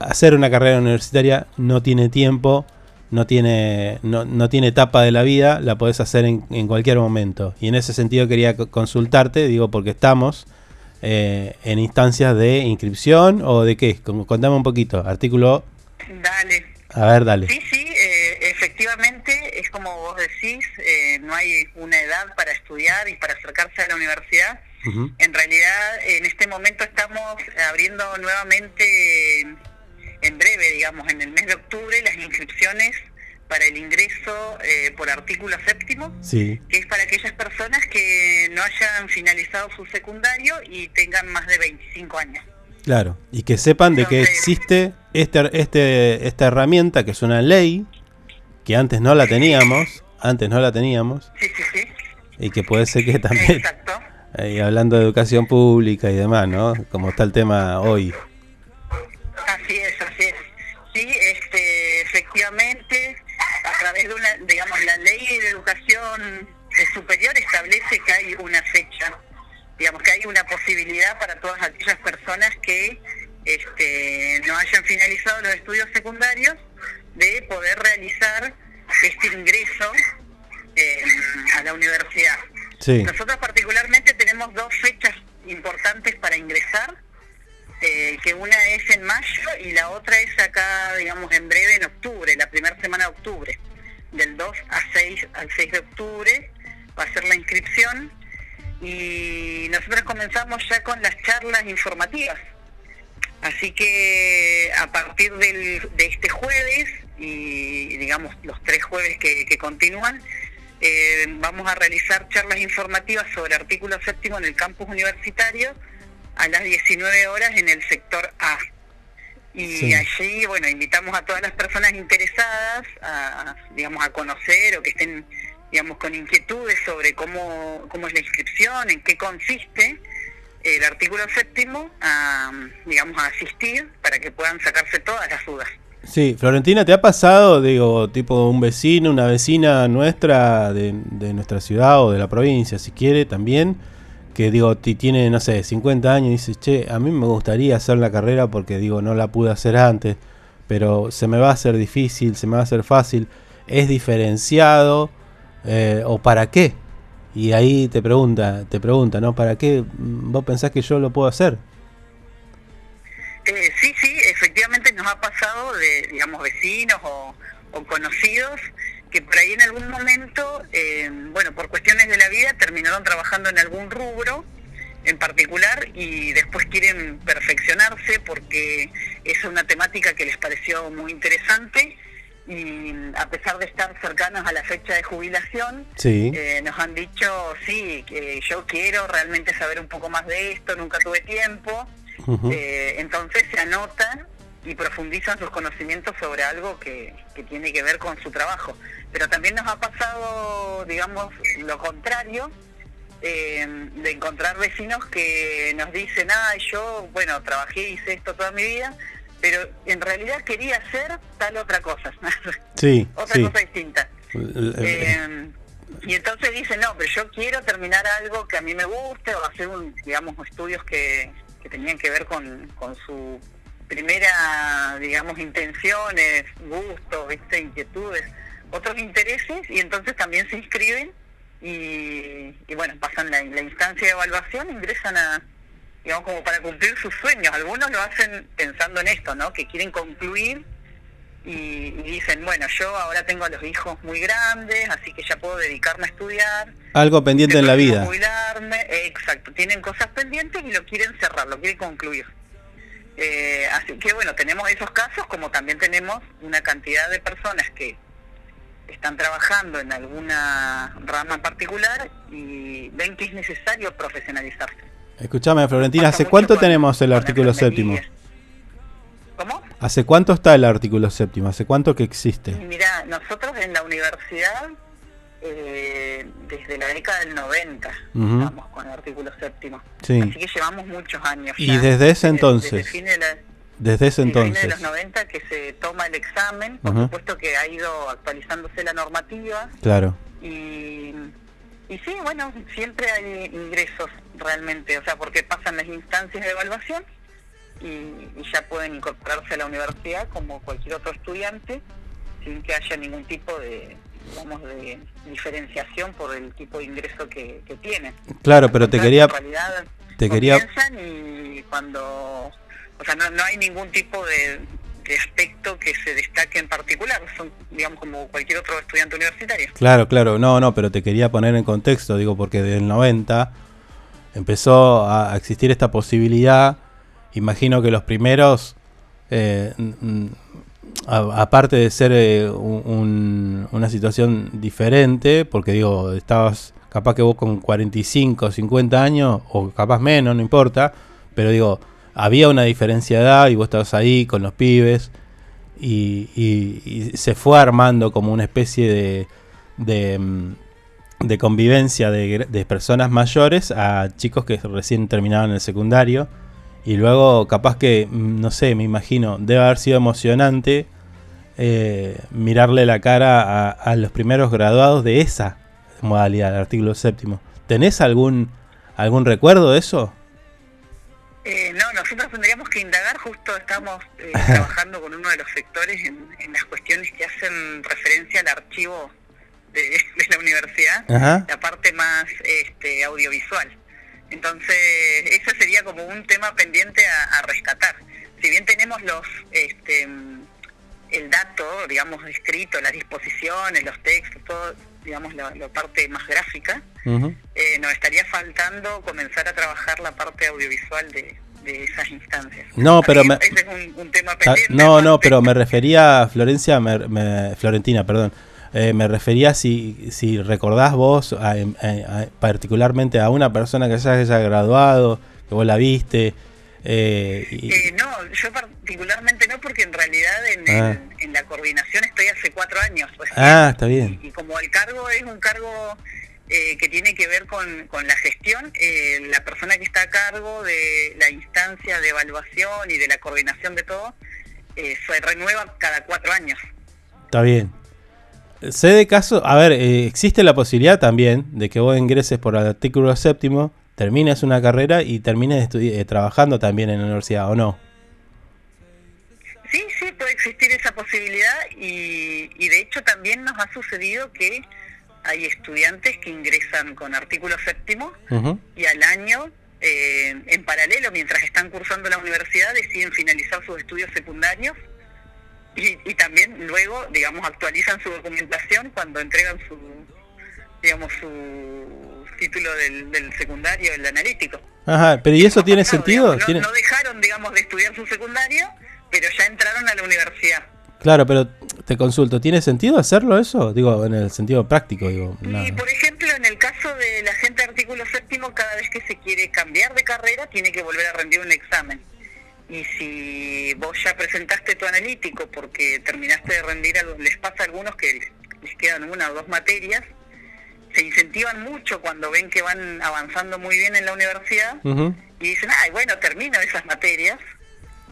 hacer una carrera universitaria no tiene tiempo, no tiene, no, no tiene etapa de la vida, la podés hacer en, en cualquier momento. Y en ese sentido quería co- consultarte, digo, porque estamos eh, en instancias de inscripción o de qué. Como- Contame un poquito, artículo... Dale. A ver, dale. Sí, sí, eh, efectivamente, es como vos decís, eh, no hay una edad para estudiar y para acercarse a la universidad. En realidad, en este momento estamos abriendo nuevamente, en breve, digamos, en el mes de octubre, las inscripciones para el ingreso eh, por artículo séptimo, Sí, que es para aquellas personas que no hayan finalizado su secundario y tengan más de 25 años. claro. Y que sepan de que existe este, este, esta herramienta que es una ley, que antes no la teníamos, antes no la teníamos, Sí, sí, sí. y que puede ser que también... Y hablando de educación pública y demás, ¿no? Como está el tema hoy. Así es, digamos, la ley de educación superior establece que hay una fecha, digamos que hay una posibilidad para todas aquellas personas que este, no hayan finalizado los estudios secundarios de poder realizar este ingreso eh, a la universidad. Sí. Nosotros particularmente tenemos dos fechas importantes para ingresar, eh, que una es en mayo y la otra es acá, digamos, en breve en octubre, la primera semana de octubre. Del 2 a 6, al 6 de octubre va a ser la inscripción y nosotros comenzamos ya con las charlas informativas. Así que a partir del- de este jueves y digamos los tres jueves que, continúan, eh, vamos a realizar charlas informativas sobre artículo séptimo en el campus universitario a las 19 horas en el sector A. Y Sí. allí, bueno, invitamos a todas las personas interesadas a, digamos, a conocer o que estén, digamos, con inquietudes sobre cómo, cómo es la inscripción, en qué consiste el artículo séptimo, a, digamos, a asistir para que puedan sacarse todas las dudas. Sí, Florentina, ¿te ha pasado, digo, tipo un vecino, una vecina nuestra de, de nuestra ciudad o de la provincia, si quiere, también, que digo, ti- tiene, no sé, 50 años y dice, che, a mí me gustaría hacer la carrera porque, digo, no la pude hacer antes, pero se me va a hacer difícil, se me va a hacer fácil, ¿es diferenciado eh, o para qué? Y ahí te pregunta, te pregunta, ¿no? ¿Para qué mm, vos pensás que yo lo puedo hacer? Eh, sí, sí, efectivamente nos ha pasado de, digamos, vecinos o, o conocidos que por ahí en algún momento, eh, bueno, por cuestiones de la vida terminaron trabajando en algún rubro en particular y después quieren perfeccionarse porque es una temática que les pareció muy interesante y a pesar de estar cercanos a la fecha de jubilación, Sí. eh, nos han dicho, sí, que yo quiero realmente saber un poco más de esto, nunca tuve tiempo. Eh, entonces se anotan y profundizan sus conocimientos sobre algo que, que tiene que ver con su trabajo. Pero también nos ha pasado, digamos, lo contrario, eh, de encontrar vecinos que nos dicen, ah, yo, bueno, trabajé, hice esto toda mi vida, pero en realidad quería hacer tal otra cosa, Sí, otra sí. cosa distinta. Eh, y entonces dicen, no, pero yo quiero terminar algo que a mí me guste o hacer, un, digamos, estudios que, que tenían que ver con, con su primera, digamos, intenciones, gustos, ¿viste? inquietudes, otros intereses, y entonces también se inscriben y, y bueno, pasan la, la instancia de evaluación, ingresan a, digamos, como para cumplir sus sueños. Algunos lo hacen pensando en esto, ¿no? Que quieren concluir y, y dicen, bueno, yo ahora tengo a los hijos muy grandes, así que ya puedo dedicarme a estudiar. Algo pendiente en la vida. Jubilarme, exacto, tienen cosas pendientes y lo quieren cerrar, lo quieren concluir. Eh, así que bueno, tenemos esos casos, como también tenemos una cantidad de personas que están trabajando en alguna rama en particular y ven que es necesario profesionalizarse. Escuchame, Florentina, ¿hace cuánto tenemos el artículo séptimo? ¿Cómo? ¿Hace cuánto está el artículo séptimo? ¿Hace cuánto que existe? Mira, nosotros en la universidad, eh, desde la década del 90, Ujú. estamos con el artículo séptimo. Sí. Así que llevamos muchos años. Y ya. desde ese Desde- entonces, Desde, fines de la- desde ese entonces. los 90 que se toma el examen, por supuesto que ha ido actualizándose la normativa Claro. y, y sí, bueno, siempre hay ingresos realmente, o sea, porque pasan las instancias de evaluación y, y ya pueden incorporarse a la universidad como cualquier otro estudiante sin que haya ningún tipo de digamos de diferenciación por el tipo de ingreso que, que tienen. Claro, pero te quería realidad te quería y cuando o sea no, no hay ningún tipo de, de aspecto que se destaque en particular son digamos como cualquier otro estudiante universitario Claro, claro, no, no, pero te quería poner en contexto, digo, porque del 90 empezó a existir esta posibilidad. Imagino que los primeros, eh, aparte de ser eh, un- un- una situación diferente, porque digo, estabas capaz que vos con 45, 50 años, o capaz menos, no importa, pero digo, había una diferencia de edad y vos estabas ahí con los pibes y, se fue armando como una especie mm, de convivencia de, de personas mayores a chicos que recién terminaban el secundario. Y luego, capaz que, mm, no sé, me imagino, debe haber sido emocionante eh, mirarle la cara a, a los primeros graduados de esa modalidad, el artículo séptimo. ¿Tenés algún, algún recuerdo de eso? Eh, no, nosotros tendríamos que indagar, justo estamos eh, trabajando con uno de los sectores en, en las cuestiones que hacen referencia al archivo de, de la universidad, Ajá. la parte más este, audiovisual. Entonces, eso sería como un tema pendiente a, a rescatar. Si bien tenemos los este, el dato, digamos, escrito, las disposiciones, los textos, todo, digamos, la, la parte más gráfica, eh, nos estaría faltando comenzar a trabajar la parte audiovisual de, de esas instancias. No, pero me- Ese es un, un tema Ah, pendiente. No, no, pero me refería a Florencia, me- me- Florentina, perdón. Eh, me refería si, si recordás vos a- a- a- particularmente a una persona que se haya graduado, que vos la viste. eh, y- Eh, no, yo particularmente no, porque en realidad en, Ah. en- en la coordinación estoy hace cuatro años. Ah, está bien. Y como el cargo es un cargo eh, que tiene que ver con, con la gestión, eh, la persona que está a cargo de la instancia de evaluación y de la coordinación de todo, eh, se renueva cada cuatro años. Está bien. Sé de caso, a ver, eh, existe la posibilidad también de que vos ingreses por el artículo séptimo, termines una carrera y termines eh, trabajando también en la universidad, ¿o no? Sí, sí, puede existir esa posibilidad y, y de hecho también nos ha sucedido que hay estudiantes que ingresan con artículo séptimo y al año, eh, en paralelo, mientras están cursando la universidad, deciden finalizar sus estudios secundarios y, y también luego, digamos, actualizan su documentación cuando entregan su, digamos, su título del, del secundario, el analítico. Ajá, pero ¿y eso tiene sentido? No, ¿Tiene- no dejaron, digamos, de estudiar su secundario, pero ya entraron a la universidad. Claro, pero te consulto, ¿tiene sentido hacerlo eso? Digo, en el sentido práctico, digo. Y nada. por ejemplo, en el caso de la gente de artículo séptimo, cada vez que se quiere cambiar de carrera, tiene que volver a rendir un examen. Y si vos ya presentaste tu analítico porque terminaste de rendir, algo- les pasa a algunos que les quedan una o dos materias, se incentivan mucho cuando ven que van avanzando muy bien en la universidad y dicen, ay, bueno, termino esas materias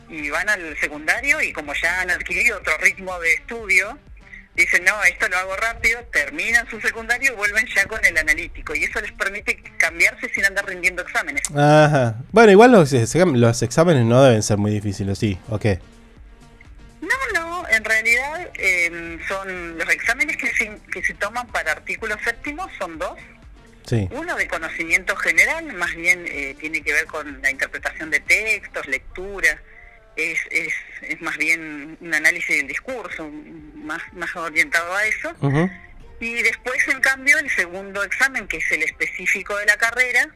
y van al secundario y como ya han adquirido otro ritmo de estudio, dicen, no, esto lo hago rápido, terminan su secundario y vuelven ya con el analítico y eso les permite cambiarse sin andar rindiendo exámenes. Ajá. Bueno, igual los, los exámenes no deben ser muy difíciles, sí, ok. No, no, en realidad eh, son los exámenes que se, que se toman para artículo séptimo son dos. Sí. Uno de conocimiento general, más bien eh, tiene que ver con la interpretación de textos, lectura, es, es, es más bien un análisis del discurso, más, más orientado a eso. Y después, en cambio, el segundo examen, que es el específico de la carrera,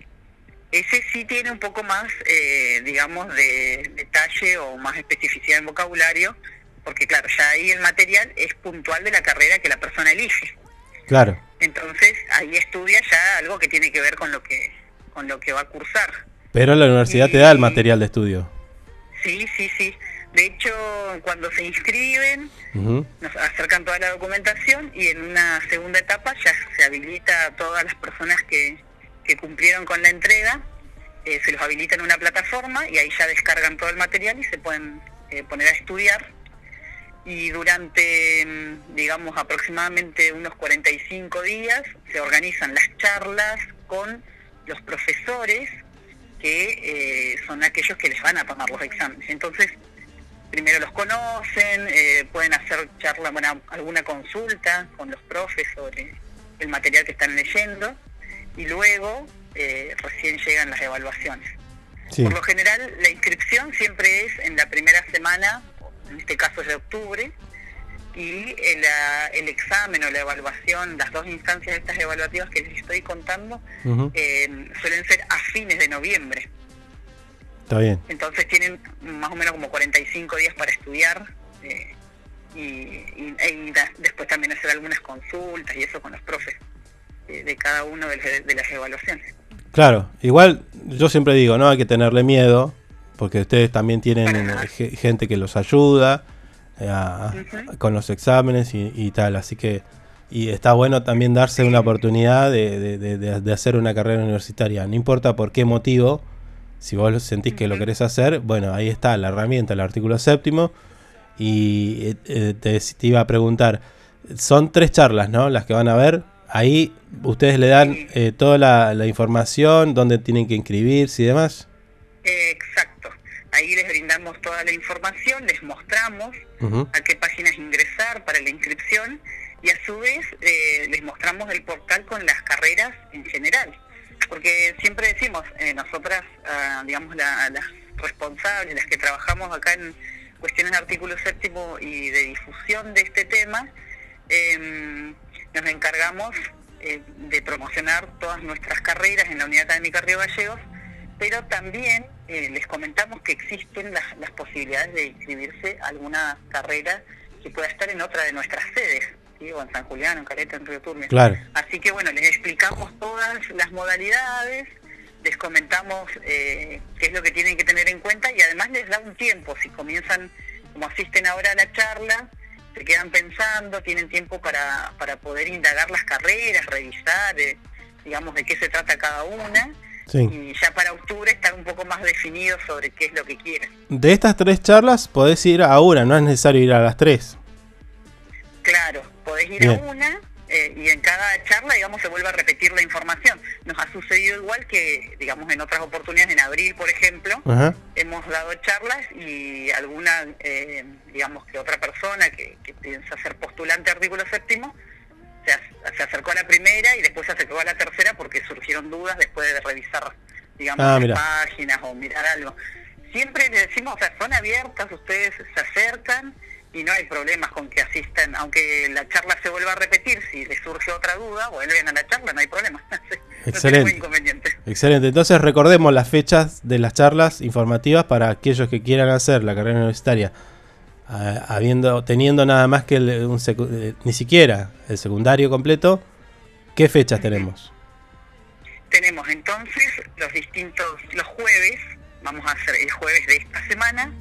ese sí tiene un poco más, eh, digamos, de detalle o más especificidad en vocabulario, porque claro, ya ahí el material es puntual de la carrera que la persona elige. Claro. Entonces ahí estudia ya algo que tiene que ver con lo que con lo que va a cursar. Pero la universidad te da el material de estudio. Sí, sí, sí. De hecho, cuando se inscriben, nos acercan toda la documentación y en una segunda etapa ya se habilita a todas las personas que, que cumplieron con la entrega, eh, se los habilita en una plataforma y ahí ya descargan todo el material y se pueden eh, poner a estudiar. Y durante, mm, digamos, aproximadamente unos 45 días se organizan las charlas con los profesores que eh, son aquellos que les van a tomar los exámenes. Entonces, primero los conocen, eh, pueden hacer charla, bueno, alguna consulta con los profes sobre el material que están leyendo y luego eh, recién llegan las evaluaciones. Sí. Por lo general, la inscripción siempre es en la primera semana, en este caso es de octubre, y el, ah, el examen o la evaluación, las dos instancias estas evaluativas que les estoy contando, eh, suelen ser a fines de noviembre. Está bien. Entonces tienen más o menos como 45 días para estudiar eh, y, y- y da- después también hacer algunas consultas y eso con los profes eh, de cada uno de, las- de las evaluaciones. Claro, igual yo siempre digo, no hay que tenerle miedo, porque ustedes también tienen ge- gente que los ayuda eh, con los exámenes y, y tal, así que y está bueno también darse una oportunidad de, de- de- de- de hacer una carrera universitaria, no importa por qué motivo, si vos sentís que lo querés hacer, bueno, ahí está la herramienta, el artículo séptimo, y eh, eh, te, te iba a preguntar, son tres charlas, ¿no? Las que van a ver. Ahí ustedes le dan eh, toda la, la información, dónde tienen que inscribirse y demás. Exacto. Ahí les brindamos toda la información, les mostramos a qué páginas ingresar para la inscripción y a su vez eh, les mostramos el portal con las carreras en general. Porque siempre decimos, eh, nosotras, ah, digamos, la- las responsables, las que trabajamos acá en cuestiones de artículo séptimo y de difusión de este tema, em, nos encargamos eh, de promocionar todas nuestras carreras en la Unidad Académica Río Gallegos, pero también eh, les comentamos que existen las, las posibilidades de inscribirse a alguna carrera que pueda estar en otra de nuestras sedes, ¿sí? o en San Julián, en Caleta, en Río Turbio. Claro. Así que bueno, les explicamos todas las modalidades, les comentamos eh, qué es lo que tienen que tener en cuenta y además les da un tiempo, si comienzan, como asisten ahora a la charla, se quedan pensando, tienen tiempo para, para poder indagar las carreras, revisar, eh, digamos, de qué se trata cada una. Sí. Y ya para octubre estar un poco más definido sobre qué es lo que quieren. De estas tres charlas podés ir a una, no es necesario ir a las tres. Claro, podés ir Bien. a una eh, y en cada charla, digamos, se vuelve a repetir la información. Nos ha sucedido igual que, digamos, en otras oportunidades, en abril, por ejemplo, Ajá. hemos dado charlas y alguna, eh, digamos, que otra persona que, que piensa ser postulante artículo séptimo, se, ac- se acercó a la primera y después se acercó a la tercera porque surgieron dudas después de revisar, digamos, Ah, las páginas o mirar algo. Siempre le decimos, o sea, son abiertas, ustedes se acercan y no hay problemas con que asistan, aunque la charla se vuelva a repetir, si les surge otra duda, vuelven a la charla, no hay problema. no Excelente. inconveniente. Excelente. Entonces recordemos las fechas de las charlas informativas para aquellos que quieran hacer la carrera universitaria. Habiendo, teniendo nada más que el- un eh, ni siquiera el secundario completo, ¿qué fechas tenemos? Tenemos entonces los distintos, los jueves, vamos a hacer el jueves de esta semana,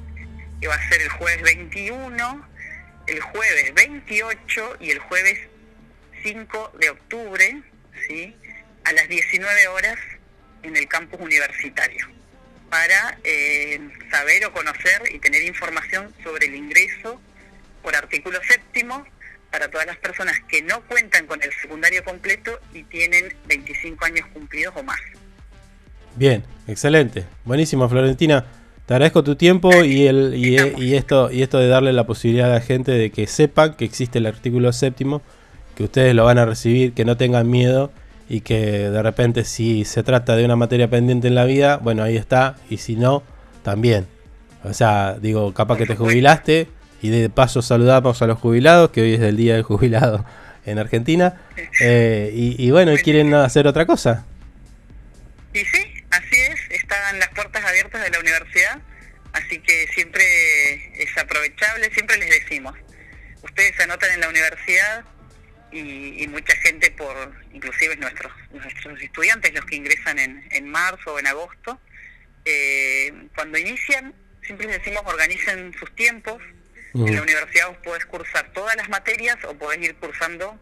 que va a ser el jueves 21, el jueves 28 y el jueves 5 de octubre, ¿sí? a las 19 horas en el campus universitario, para eh, saber o conocer y tener información sobre el ingreso por artículo séptimo para todas las personas que no cuentan con el secundario completo y tienen 25 años cumplidos o más. Bien, excelente. Buenísimo, Florentina. Te agradezco tu tiempo y, el, y, y esto, y esto de darle la posibilidad a la gente de que sepan que existe el artículo séptimo, que ustedes lo van a recibir, que no tengan miedo y que de repente si se trata de una materia pendiente en la vida, bueno, ahí está, y si no, también. O sea, digo, capaz que te jubilaste y de paso saludamos a los jubilados, que hoy es el día del jubilado en Argentina, eh, y, y bueno, y quieren hacer otra cosa. Y sí, así es, están las puertas abiertas de la universidad, así que siempre es aprovechable, siempre les decimos, ustedes anotan en la universidad y, y mucha gente por, inclusive nuestros, nuestros estudiantes, los que ingresan en, en marzo o en agosto, eh, cuando inician, siempre les decimos organicen sus tiempos, en la universidad vos podés cursar todas las materias o podés ir cursando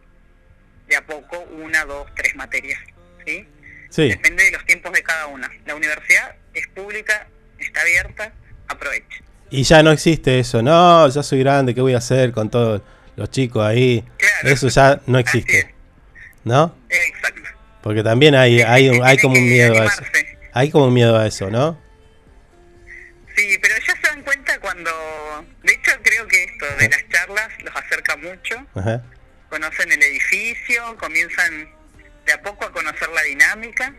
de a poco una, dos, tres materias, ¿sí? Sí. Depende de los tiempos de cada una. La universidad es pública, está abierta, aproveche. Y ya no existe eso, no, ya soy grande, ¿qué voy a hacer con todos los chicos ahí? Eso ya no existe. ¿No? Exacto. Porque también hay, hay, un- hay como un miedo a eso. Hay como un miedo a eso, ¿no? Sí, pero ya se dan cuenta cuando, de hecho creo que esto de las charlas los acerca mucho, Ajá. conocen el edificio, comienzan de a poco a conocer la dinámica,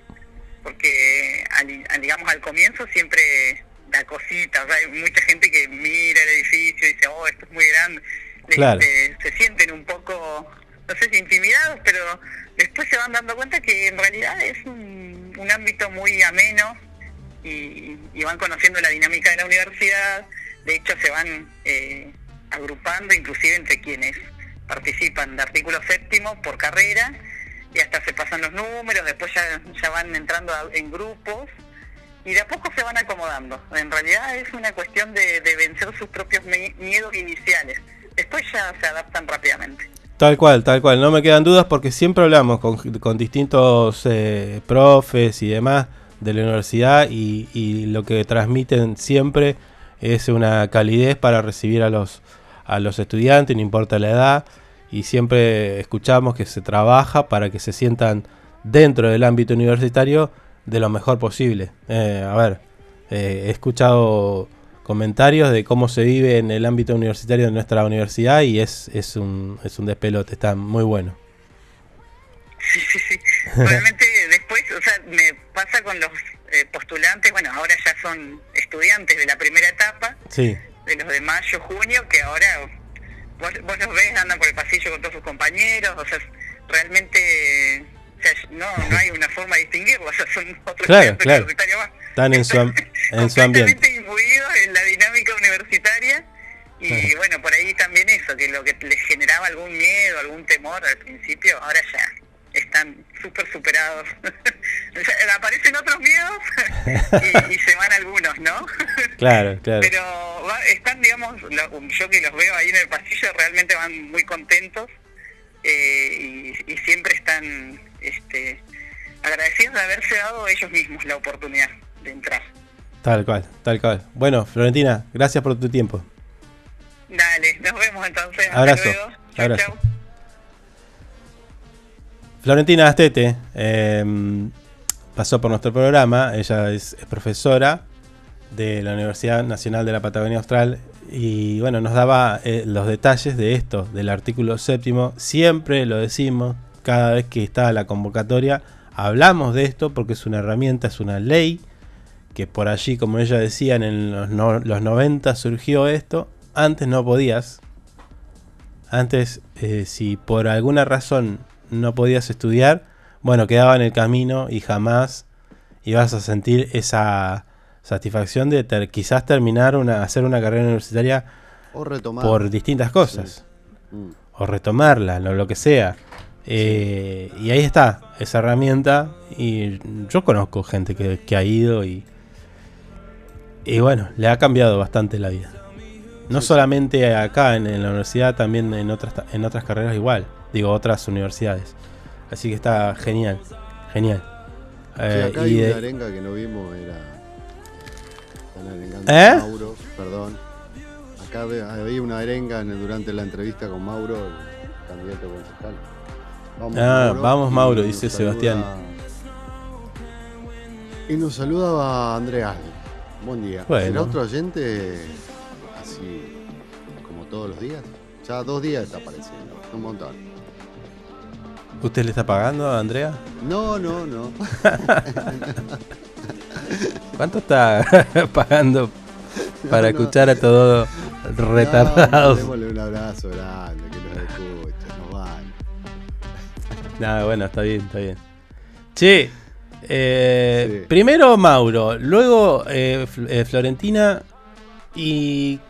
porque al, al- digamos al comienzo siempre da cosita, o sea, hay mucha gente que mira el edificio y dice, oh, esto es muy grande, Claro. se sienten un poco, no sé si intimidados, pero después se van dando cuenta que en realidad es un, un ámbito muy ameno y, y van conociendo la dinámica de la universidad, de hecho se van eh, agrupando inclusive entre quienes participan de artículo séptimo por carrera y hasta se pasan los números, después ya, ya van entrando a- en grupos y de a poco se van acomodando. En realidad es una cuestión de, de vencer sus propios mi- miedos iniciales. Después ya se adaptan rápidamente. Tal cual, tal cual. No me quedan dudas porque siempre hablamos con, con distintos eh, profes y demás de la universidad y, y lo que transmiten siempre es una calidez para recibir a los, a los estudiantes, no importa la edad. Y siempre escuchamos que se trabaja para que se sientan dentro del ámbito universitario de lo mejor posible. Eh, a ver, eh, he escuchado comentarios de cómo se vive en el ámbito universitario de nuestra universidad y es, es, un, es un despelote, está muy bueno. Realmente después, o sea, me pasa con los eh, postulantes, bueno, ahora ya son estudiantes de la primera etapa, Sí, de los de mayo, junio, que ahora vos, vos los ves, andan por el pasillo con todos sus compañeros, o sea, realmente o sea, no, no hay una forma de distinguirlos, o sea, son otros Claro, estudiantes claro. más. Están en su, am- en su ambiente. completamente imbuidos en la dinámica universitaria y bueno, por ahí también eso, que lo que les generaba algún miedo, algún temor al principio, ahora ya están súper superados. Aparecen otros miedos y, y se van algunos, ¿no? Claro, claro. Pero va- están, digamos, lo- yo que los veo ahí en el pasillo, realmente van muy contentos eh, y, y siempre están este, agradecidos de haberse dado ellos mismos la oportunidad de entrar. Tal cual, tal cual. Bueno, Florentina, gracias por tu tiempo. Dale, nos vemos entonces. Hasta Abrazo. luego. Chau, Abrazo. chau. Florentina Astete eh, pasó por nuestro programa. Ella es, es profesora de la Universidad Nacional de la Patagonia Austral y bueno, nos daba eh, los detalles de esto, del artículo séptimo. Siempre lo decimos, cada vez que está la convocatoria, hablamos de esto porque es una herramienta, es una ley que por allí, como ella decía, en los, no- los 90 surgió esto. Antes no podías. Antes, eh, si por alguna razón no podías estudiar, bueno, quedaba en el camino y jamás ibas a sentir esa satisfacción de ter- quizás terminar una, hacer una carrera universitaria O retomar. por distintas cosas. Mm. O retomarla, lo, lo que sea. Eh, Y ahí está, esa herramienta. Y yo conozco gente que, que ha ido y. Y bueno, le ha cambiado bastante la vida. No solamente acá en, en la universidad, también en otras, en otras carreras igual. Digo, otras universidades. Así que está genial. Genial. Sí, Eh, acá y hay de- una arenga que no vimos, era. ¿Eh? Mauro, perdón. Acá había una arenga en- durante la entrevista con Mauro, el candidato concejal. Vamos, Ah, vamos, y Mauro, dice saluda- Sebastián. Y nos saludaba Andrea. Buen día. Bueno. ¿Será otro oyente así como todos los días? Ya dos días está apareciendo, un montón. ¿Usted le está pagando a Andrea? No, no, no. ¿Cuánto está pagando para No, no. escuchar a todos retardados? No, démosle un abrazo grande, que nos escucha, nos van. Nada, bueno, está bien, está bien. Che, eh, primero Mauro, luego eh, eh, Florentina y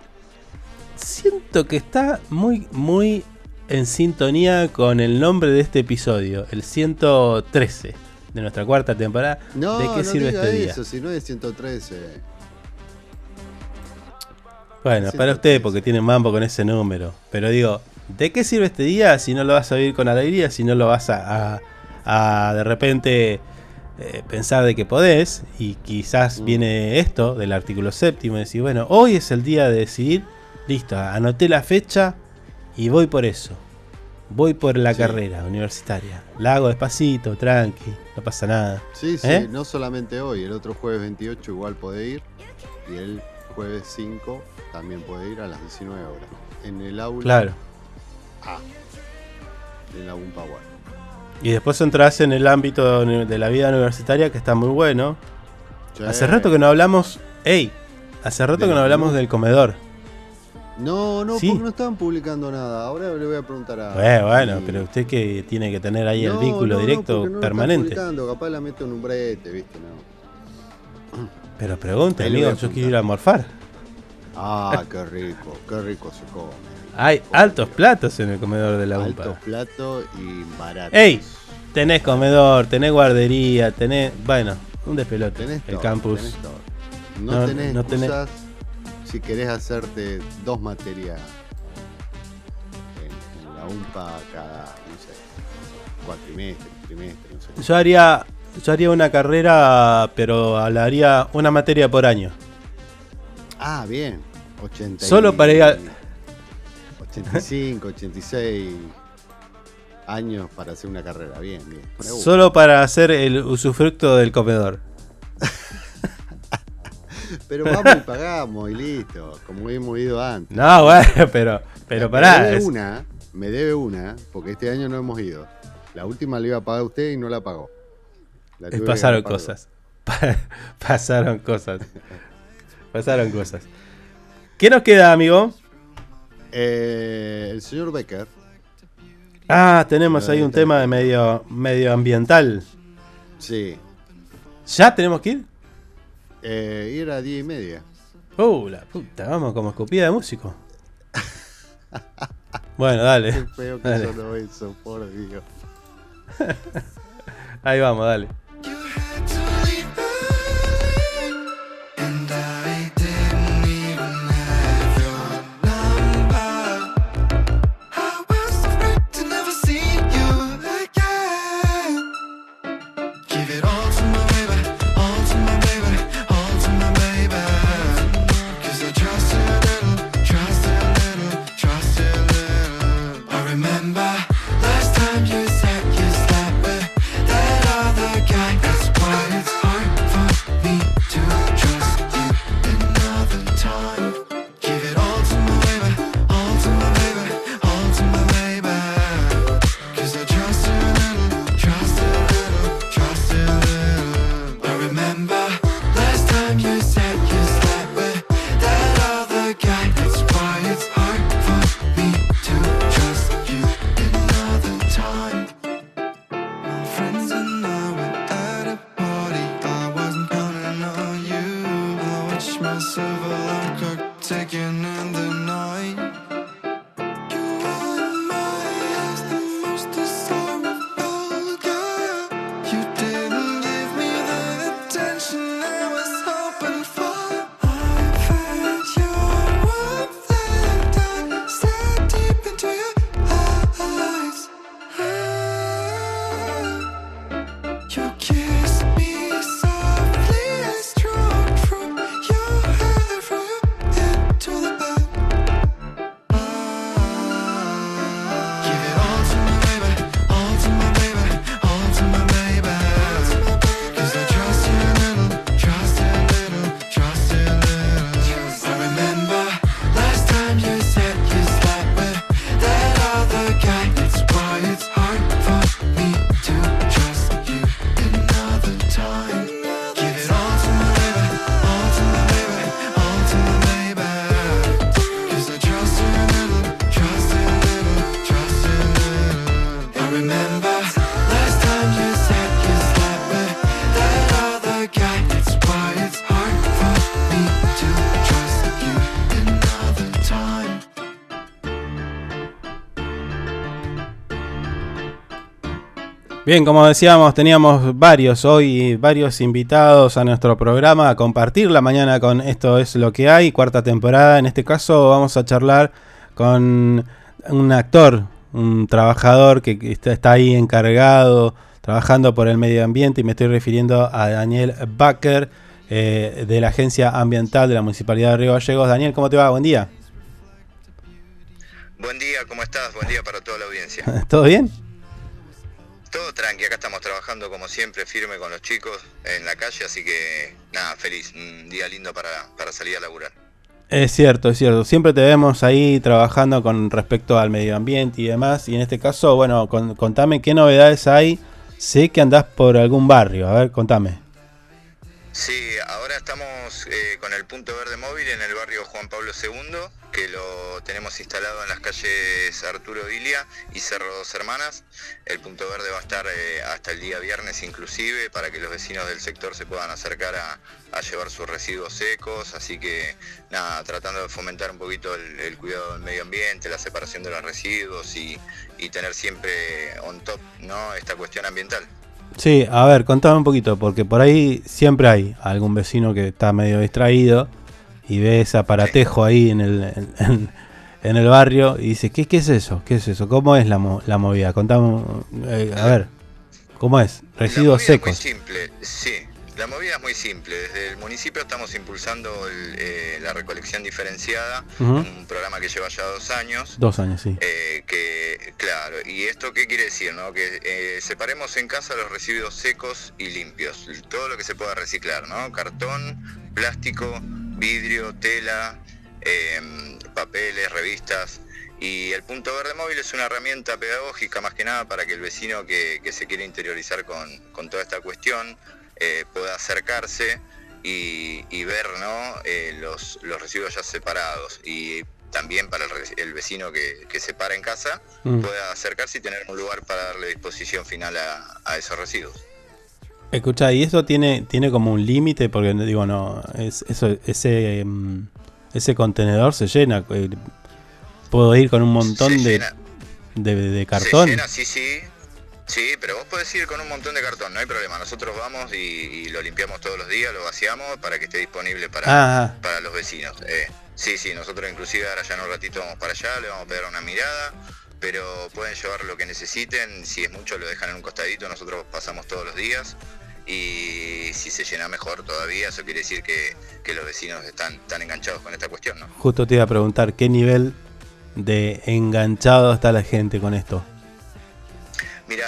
siento que está muy, muy en sintonía con el nombre de este episodio, el 113 de nuestra cuarta temporada. No, ¿De qué no sirve diga este día? eso, si no es 113. Bueno, para usted porque tiene mambo con ese número. Pero digo, ¿de qué sirve este día si no lo vas a vivir con alegría? Si no lo vas a, a- a de repente eh, pensar de que podés. Y quizás viene esto del artículo séptimo y decir, bueno, hoy es el día de decidir. Listo, anoté la fecha y voy por eso. Voy por la Sí. carrera universitaria. La hago despacito, tranqui, no pasa nada. Sí, sí, ¿Eh? no solamente hoy, el otro jueves 28 igual puede ir y el jueves 5 también puede ir a las 19 horas. En el aula Claro. A de la Power. Y después entras en el ámbito de la vida universitaria que está muy bueno. Sí. Hace rato que no hablamos. ¡Ey! Hace rato que no hablamos del comedor. No, no, Sí. porque no estaban publicando nada. Ahora le voy a preguntar a. Bueno, bueno, y- pero usted que tiene que tener ahí el vínculo no, directo no permanente. Capaz la meto en un brete, ¿viste? Pero le amigo, yo quiero ir a morfar. Ah, qué rico, qué rico se come. Hay altos platos en el comedor de la Altos UMPA. platos y baratos. ¡Ey! Tenés comedor, tenés guardería, tenés. Bueno, un despelote. Tenés el todo, campus. tenés todo. No, No- tenés no tenés- si querés hacerte dos materias en, en la UMPA cada, no sé, cuatrimestre, trimestre, no sé. Yo haría. Yo haría una carrera, pero haría una materia por año. Ah, bien. 80 y- Solo para ir a- 85, 86 años para hacer una carrera. Bien, bien. Me. Solo para hacer el usufructo del comedor. Pero vamos y pagamos y listo, como hemos ido antes. No, bueno, pero, pero Me pará. debe es- una, me debe una, porque este año no hemos ido. La última la iba a pagar usted y no la pagó. La pasaron cosas. pasaron cosas. Pasaron cosas. ¿Qué nos queda, amigo? Eh, el señor Becker. Ah, tenemos ahí un tema de medio medioambiental. Sí. ¿Ya tenemos que ir? Eh, y era diez y media. Uh, la puta, vamos como escupida de músico. Bueno, dale. Qué feo que dale. sonó eso, por Dios. Ahí vamos, dale. Bien, como decíamos, teníamos varios hoy, varios invitados a nuestro programa a compartir la mañana con Esto es lo que hay, cuarta temporada. En este caso vamos a charlar con un actor, un trabajador que está, está ahí encargado, trabajando por el medio ambiente y me estoy refiriendo a Daniel Baker eh, de la Agencia Ambiental de la Municipalidad de Río Gallegos. Daniel, ¿cómo te va? Buen día. Buen día, ¿cómo estás? Buen día para toda la audiencia. ¿Todo bien? Todo tranqui, acá estamos trabajando como siempre, firme con los chicos en la calle, así que nada, feliz, un día lindo para, para salir a laburar. Es cierto, es cierto. Siempre te vemos ahí trabajando con respecto al medio ambiente y demás. Y en este caso, bueno, con- contame qué novedades hay. Sé que andás por algún barrio. A ver, contame. Sí, ahora estamos eh, con el punto verde móvil en el barrio Juan Pablo II, que lo tenemos instalado en las calles Arturo Ilia y Cerro Dos Hermanas. El punto verde va a estar eh, hasta el día viernes inclusive para que los vecinos del sector se puedan acercar a, llevar sus residuos secos, así que nada, tratando de fomentar un poquito el, cuidado del medio ambiente, la separación de los residuos y, tener siempre on top esta cuestión ambiental. Sí, a ver, contame un poquito, porque por ahí siempre hay algún vecino que está medio distraído y ve ese aparatejo ahí en el, en, el barrio y dice, ¿qué, qué es eso? ¿Qué es eso? ¿Cómo es la, la movida? Contame, eh, a ver, ¿cómo es? Residuos es muy secos. simple, sí. La movida es muy simple. Desde el municipio estamos impulsando el, eh, la recolección diferenciada, un programa que lleva ya dos años. Dos años, sí. eh, que, claro, ¿y esto qué quiere decir? No? Que eh, separemos en casa los residuos secos y limpios, todo lo que se pueda reciclar, ¿no? Cartón, plástico, vidrio, tela, eh, papeles, revistas. Y el punto verde móvil es una herramienta pedagógica más que nada para que el vecino que, que se quiere interiorizar con, con toda esta cuestión eh, pueda acercarse y, y ver ¿no? Eh, los, los residuos ya separados. Y también para el, el vecino que, que se para en casa Mm. pueda acercarse y tener un lugar para darle disposición final a, a esos residuos. Escucha, y eso tiene, tiene como un límite, porque digo, no, es, eso, ese, mm, ese contenedor se llena. eh, Puedo ir con un montón de, de, de cartón. Se llena, sí, sí. Sí, pero vos podés ir con un montón de cartón, no hay problema. Nosotros vamos y, y lo limpiamos todos los días, lo vaciamos para que esté disponible para, Ah. para los vecinos. Eh, sí, sí, nosotros inclusive ahora ya en un ratito vamos para allá, le vamos a pegar una mirada, pero pueden llevar lo que necesiten. Si es mucho lo dejan en un costadito, nosotros pasamos todos los días. Y si se llena mejor todavía, eso quiere decir que, que los vecinos están tan enganchados con esta cuestión, ¿no? Justo te iba a preguntar, ¿qué nivel de enganchado está la gente con esto? Mira,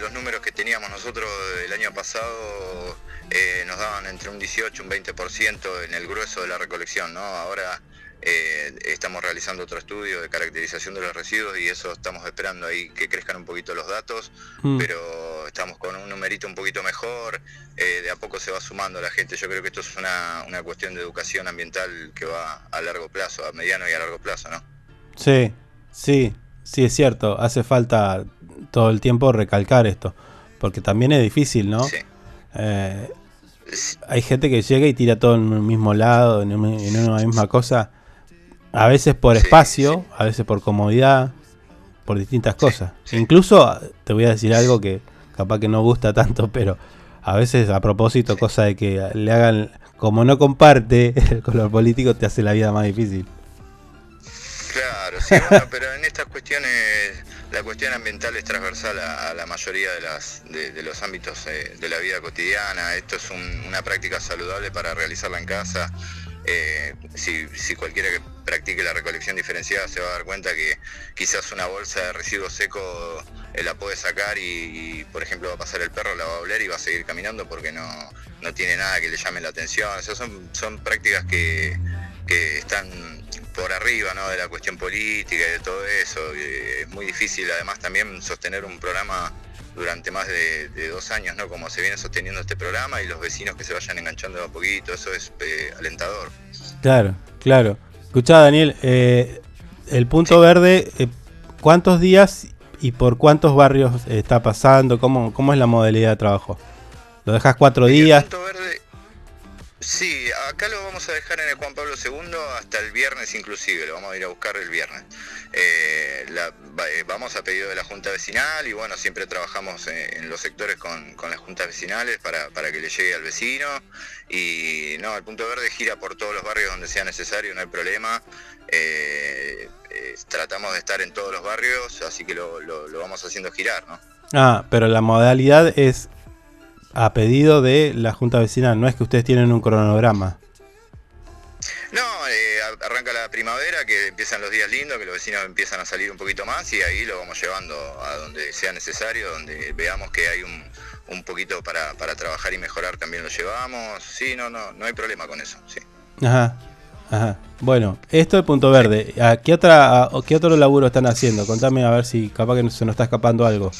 los números que teníamos nosotros el año pasado eh, nos daban entre un 18 y un 20% en el grueso de la recolección, ¿no? Ahora eh, estamos realizando otro estudio de caracterización de los residuos y eso estamos esperando ahí que crezcan un poquito los datos, Mm. pero estamos con un numerito un poquito mejor, eh, de a poco se va sumando la gente. Yo creo que esto es una, una cuestión de educación ambiental que va a largo plazo, a mediano y a largo plazo, ¿no? Sí, sí, sí, es cierto. Hace falta todo el tiempo recalcar esto. Porque también es difícil, ¿no? Eh, hay gente que llega y tira todo en un mismo lado, en, un- en una misma cosa. A veces por espacio, a veces por comodidad, por distintas cosas. Incluso, te voy a decir algo que capaz que no gusta tanto, pero a veces a propósito, cosa de que le hagan, como no comparte el color político, te hace la vida más difícil. Claro, sí, bueno, pero en estas cuestiones la cuestión ambiental es transversal a, la mayoría de, los ámbitos eh, de la vida cotidiana. Esto es un- una práctica saludable para realizarla en casa. Eh, si, cualquiera que practique la recolección diferenciada se va a dar cuenta que quizás una bolsa de residuos seco eh, la puede sacar y, y, por ejemplo, va a pasar el perro, la va a oler y va a seguir caminando porque no, no tiene nada que le llame la atención. O sea, son, son prácticas que, que están por arriba ¿no? de la cuestión política y de todo eso. Eh, es muy difícil además también sostener un programa durante más de, de dos años, ¿no? Como se viene sosteniendo este programa y los vecinos que se vayan enganchando de a poquito, eso es eh, alentador. Claro, claro. Escuchá, Daniel, eh, el punto verde, eh, ¿cuántos días y por cuántos barrios está pasando? ¿Cómo, ¿Cómo es la modalidad de trabajo? ¿Lo dejas cuatro días? Punto verde, sí, acá lo vamos a dejar en el Juan Pablo II hasta el viernes inclusive, lo vamos a ir a buscar el viernes. Eh, la- eh, vamos a pedido de la Junta Vecinal y bueno, siempre trabajamos en, en los sectores con, con las juntas vecinales para, para que le llegue al vecino y no, el punto verde gira por todos los barrios donde sea necesario, no hay problema. Eh, eh, tratamos de estar en todos los barrios, así que lo vamos haciendo girar, ¿no? Ah, pero la modalidad es a pedido de la Junta Vecinal, no es que ustedes tienen un cronograma. No, eh, arranca la primavera que empieza empiezan los días lindos, que los vecinos empiezan a salir un poquito más y ahí lo vamos llevando a donde sea necesario, donde veamos que hay un, un poquito para, para trabajar y mejorar también lo llevamos. Sí, no, no, no hay problema con eso. Sí. Ajá. Ajá. Bueno, esto es Punto Verde. ¿A qué, otra, a- ¿Qué otro laburo están haciendo? Contame a ver si capaz que se nos está escapando algo.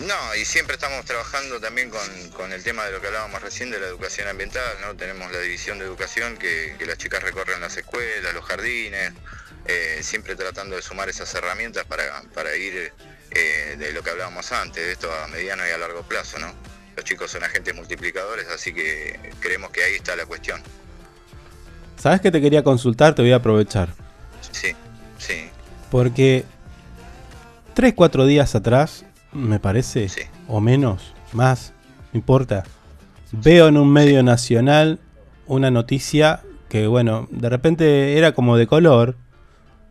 No, y siempre estamos trabajando también con, con el tema de lo que hablábamos recién de la educación ambiental, ¿no? Tenemos la división de educación que, que las chicas recorren las escuelas, los jardines, eh, siempre tratando de sumar esas herramientas para, para ir eh, de lo que hablábamos antes, de esto a mediano y a largo plazo, ¿no? Los chicos son agentes multiplicadores, así que creemos que ahí está la cuestión. ¿Sabes que te quería consultar? Te voy a aprovechar. Sí, sí, Porque 3, 4 días atrás, me parece, o menos, más, no importa, veo en un medio nacional una noticia que, bueno, de repente era como de color,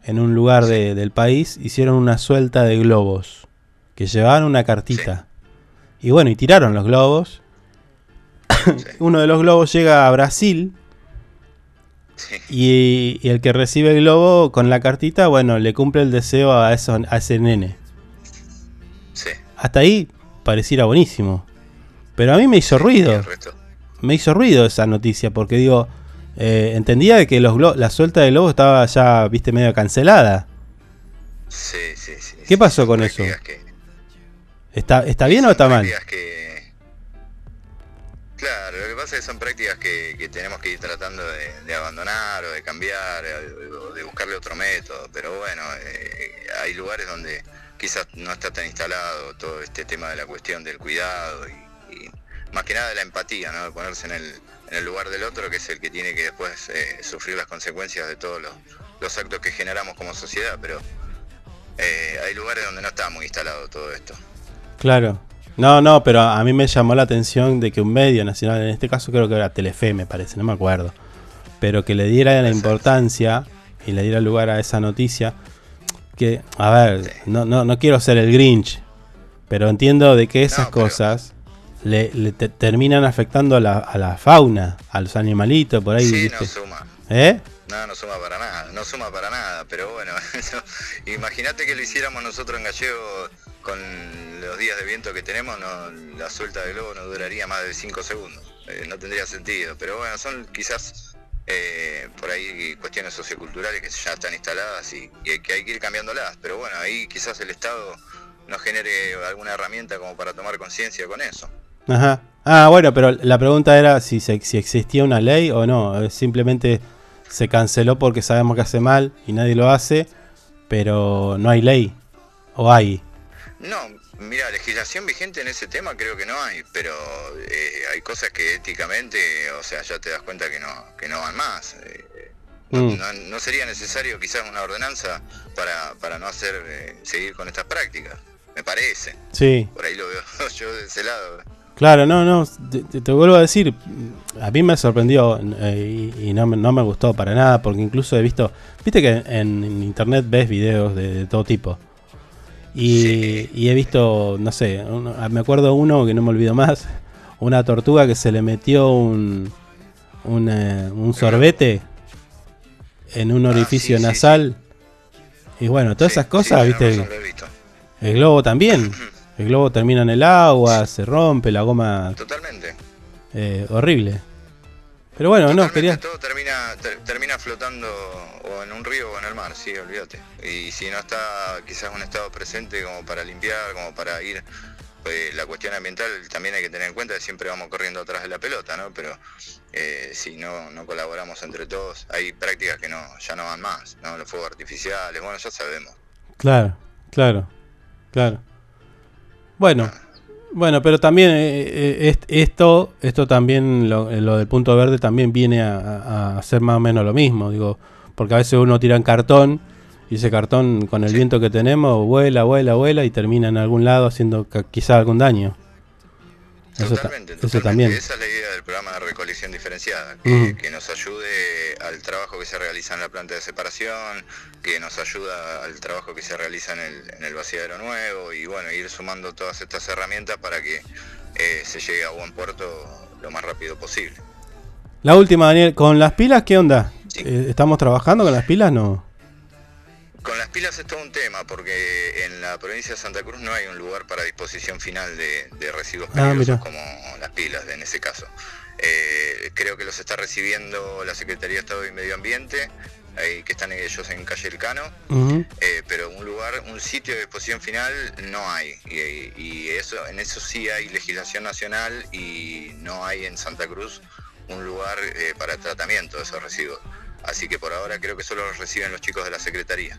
en un lugar de- del país, hicieron una suelta de globos, que llevaban una cartita. Y bueno, y tiraron los globos. Uno de los globos llega a Brasil. Y, y el que recibe el globo con la cartita, bueno, le cumple el deseo a, eso, a ese nene. Hasta ahí pareciera buenísimo. Pero a mí me hizo ruido. Me hizo ruido esa noticia porque digo, eh, entendía de que los la suelta de globos estaba ya, viste, medio cancelada. sí, sí, sí. ¿Qué pasó con eso? ¿Está, ¿Está bien o está mal? que- Claro, lo que pasa es que son prácticas que, que tenemos que ir tratando de, de abandonar o de cambiar o de buscarle otro método, pero bueno, eh, hay lugares donde quizás no está tan instalado todo este tema de la cuestión del cuidado y, y más que nada de la empatía, ¿no? de ponerse en el, en el lugar del otro, que es el que tiene que después eh, sufrir las consecuencias de todos los, los actos que generamos como sociedad, pero eh, hay lugares donde no está muy instalado todo esto. Claro. No, no, pero a mí me llamó la atención de que un medio nacional, en este caso creo que era Telefe, me parece, no me acuerdo, pero que le diera la importancia y le diera lugar a esa noticia. Que, a ver, no, no, no quiero ser el Grinch, pero entiendo de que esas cosas le, le te- terminan afectando a la, a la fauna, a los animalitos, por ahí. Sí, ¿viste? no suma. ¿Eh? No, no suma para nada, no suma para nada, pero bueno, imagínate que lo hiciéramos nosotros en Gallego con los días de viento que tenemos, no, la suelta de globo no duraría más de 5 segundos, eh, no tendría sentido, pero bueno, son quizás eh, por ahí cuestiones socioculturales que ya están instaladas y, y que hay que ir cambiándolas, pero bueno, ahí quizás el Estado nos genere alguna herramienta como para tomar conciencia con eso. Ajá. Ah, bueno, pero la pregunta era si, se- si existía una ley o no. eh, Simplemente se canceló porque sabemos que hace mal y nadie lo hace, pero no hay ley. ¿O hay? No, mira, legislación vigente en ese tema creo que no hay, pero eh, hay cosas que éticamente, o sea, ya te das cuenta que no, que no van más. Eh, Mm. no, no sería necesario quizás una ordenanza para, para no hacer eh, seguir con estas prácticas, me parece. Sí. Por ahí lo veo yo de ese lado. Claro, no, no. Te, vuelvo a decir, a mí me sorprendió eh, y, y no, me- no me gustó para nada porque incluso he visto, viste que en, en internet ves videos de, de todo tipo. Y, y he visto, no sé, ah, me acuerdo uno que no me olvido más, una tortuga que se le metió un, un, eh, un sorbete en un orificio nasal. Y bueno, todas esas cosas, viste. El globo también. El globo termina en el agua, se rompe, la goma. Totalmente. eh, horrible. Pero bueno, no, quería. Todo termina, ter- termina flotando o en un río o en el mar, sí, olvídate. Y si no está quizás un estado presente como para limpiar, como para ir, pues, la cuestión ambiental también hay que tener en cuenta que siempre vamos corriendo atrás de la pelota, ¿no? Pero eh, si no, no colaboramos entre todos, hay prácticas que no ya no van más, ¿no? Los fuegos artificiales, bueno, ya sabemos. Claro, claro, claro. Bueno, bueno, pero también eh, eh, est- esto, esto también, lo, eh, lo del punto verde también viene a, hacer más o menos lo mismo, digo, porque a veces uno tira en cartón y ese cartón con el viento que tenemos vuela, vuela, vuela y termina en algún lado haciendo quizá algún daño. Eso, ta- Totalmente, eso también. Esa es la idea del programa de recolección diferenciada, que nos ayude al trabajo que se realiza en la planta de separación, que nos ayuda al trabajo que se realiza en el, en el vaciadero nuevo y bueno, ir sumando todas estas herramientas para que eh, se llegue a buen puerto lo más rápido posible. La última, Daniel, con las pilas, ¿qué onda? Eh, ¿Estamos trabajando con las pilas? No. Con las pilas es todo un tema, porque en la provincia de Santa Cruz no hay un lugar para disposición final de, de residuos Ah, peligrosos como las pilas en ese caso. Eh, creo que los está recibiendo la Secretaría de Estado y Medio Ambiente, ahí que están ellos en Calle Elcano, Ujú. eh, pero un lugar, un sitio de disposición final no hay. Y, y eso, en eso sí hay legislación nacional y no hay en Santa Cruz un lugar eh, para tratamiento de esos residuos. Así que por ahora creo que solo los reciben los chicos de la Secretaría.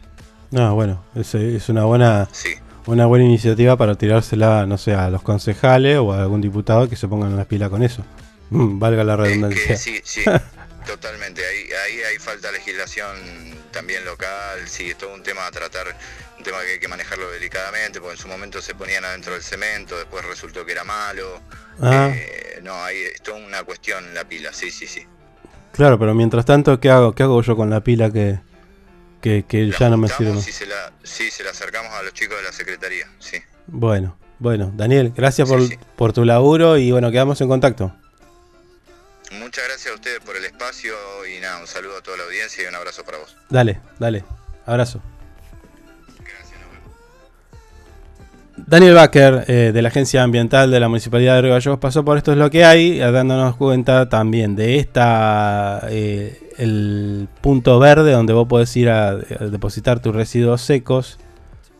No, bueno, es, es una buena Sí. una buena iniciativa para tirársela, no sé, a los concejales o a algún diputado que se pongan las pilas con eso. Mm, valga la redundancia. Que sí, sí, totalmente. Ahí, ahí hay falta legislación también local, sí, es todo un tema a tratar, un tema que hay que manejarlo delicadamente, porque en su momento se ponían adentro del cemento, después resultó que era malo. Ah. Eh, no, ahí es toda una cuestión la pila, sí, sí, sí. Claro, pero mientras tanto, ¿qué hago? ¿Qué hago yo con la pila que, que, que ya no me sirve? Sí se, la, sí, se la acercamos a los chicos de la Secretaría, sí. Bueno, bueno, Daniel, gracias por, por tu laburo y bueno, quedamos en contacto. Muchas gracias a ustedes por el espacio y nada, un saludo a toda la audiencia y un abrazo para vos. Dale, dale. Abrazo. Daniel Baker, eh, de la Agencia Ambiental de la Municipalidad de Río Gallegos, pasó por Esto es lo que hay, dándonos cuenta también de esta, eh, el punto verde donde vos podés ir a, a depositar tus residuos secos,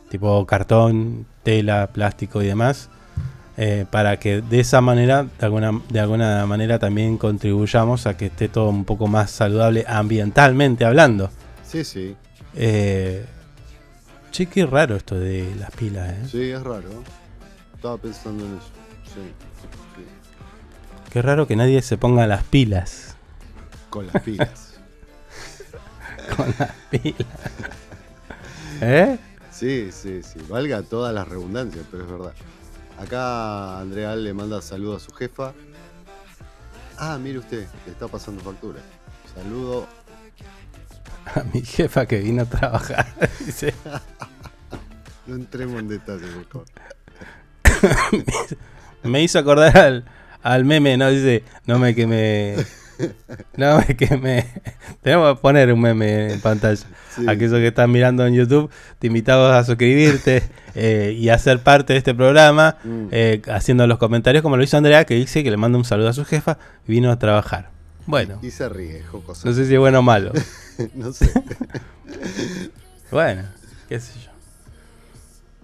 tipo cartón, tela, plástico y demás, eh, para que de esa manera, de alguna, de alguna manera también contribuyamos a que esté todo un poco más saludable ambientalmente hablando. Sí, sí. Eh, che, qué raro esto de las pilas, ¿eh? Sí, es raro. Estaba pensando en eso. Sí. sí. Qué raro que nadie se ponga las pilas. Con las pilas. Con las pilas. ¿Eh? Sí, sí, sí. Valga todas las redundancias, pero es verdad. Acá Andrea le manda saludos a su jefa. Ah, mire usted, le está pasando factura. Saludo. A mi jefa que vino a trabajar. dice. No entremos en detalle, por favor. me hizo acordar al, al meme, ¿no? Dice, no me quemé. No me quemé. Tenemos que poner un meme en pantalla. Sí. Aquellos que están mirando en YouTube, te invitamos a suscribirte eh, y a ser parte de este programa, Mm. eh, haciendo los comentarios como lo hizo Andrea, que dice que le manda un saludo a su jefa y vino a trabajar. Bueno, Y se ríe, jocoso. no sé si es bueno o malo. no sé. Bueno, qué sé yo.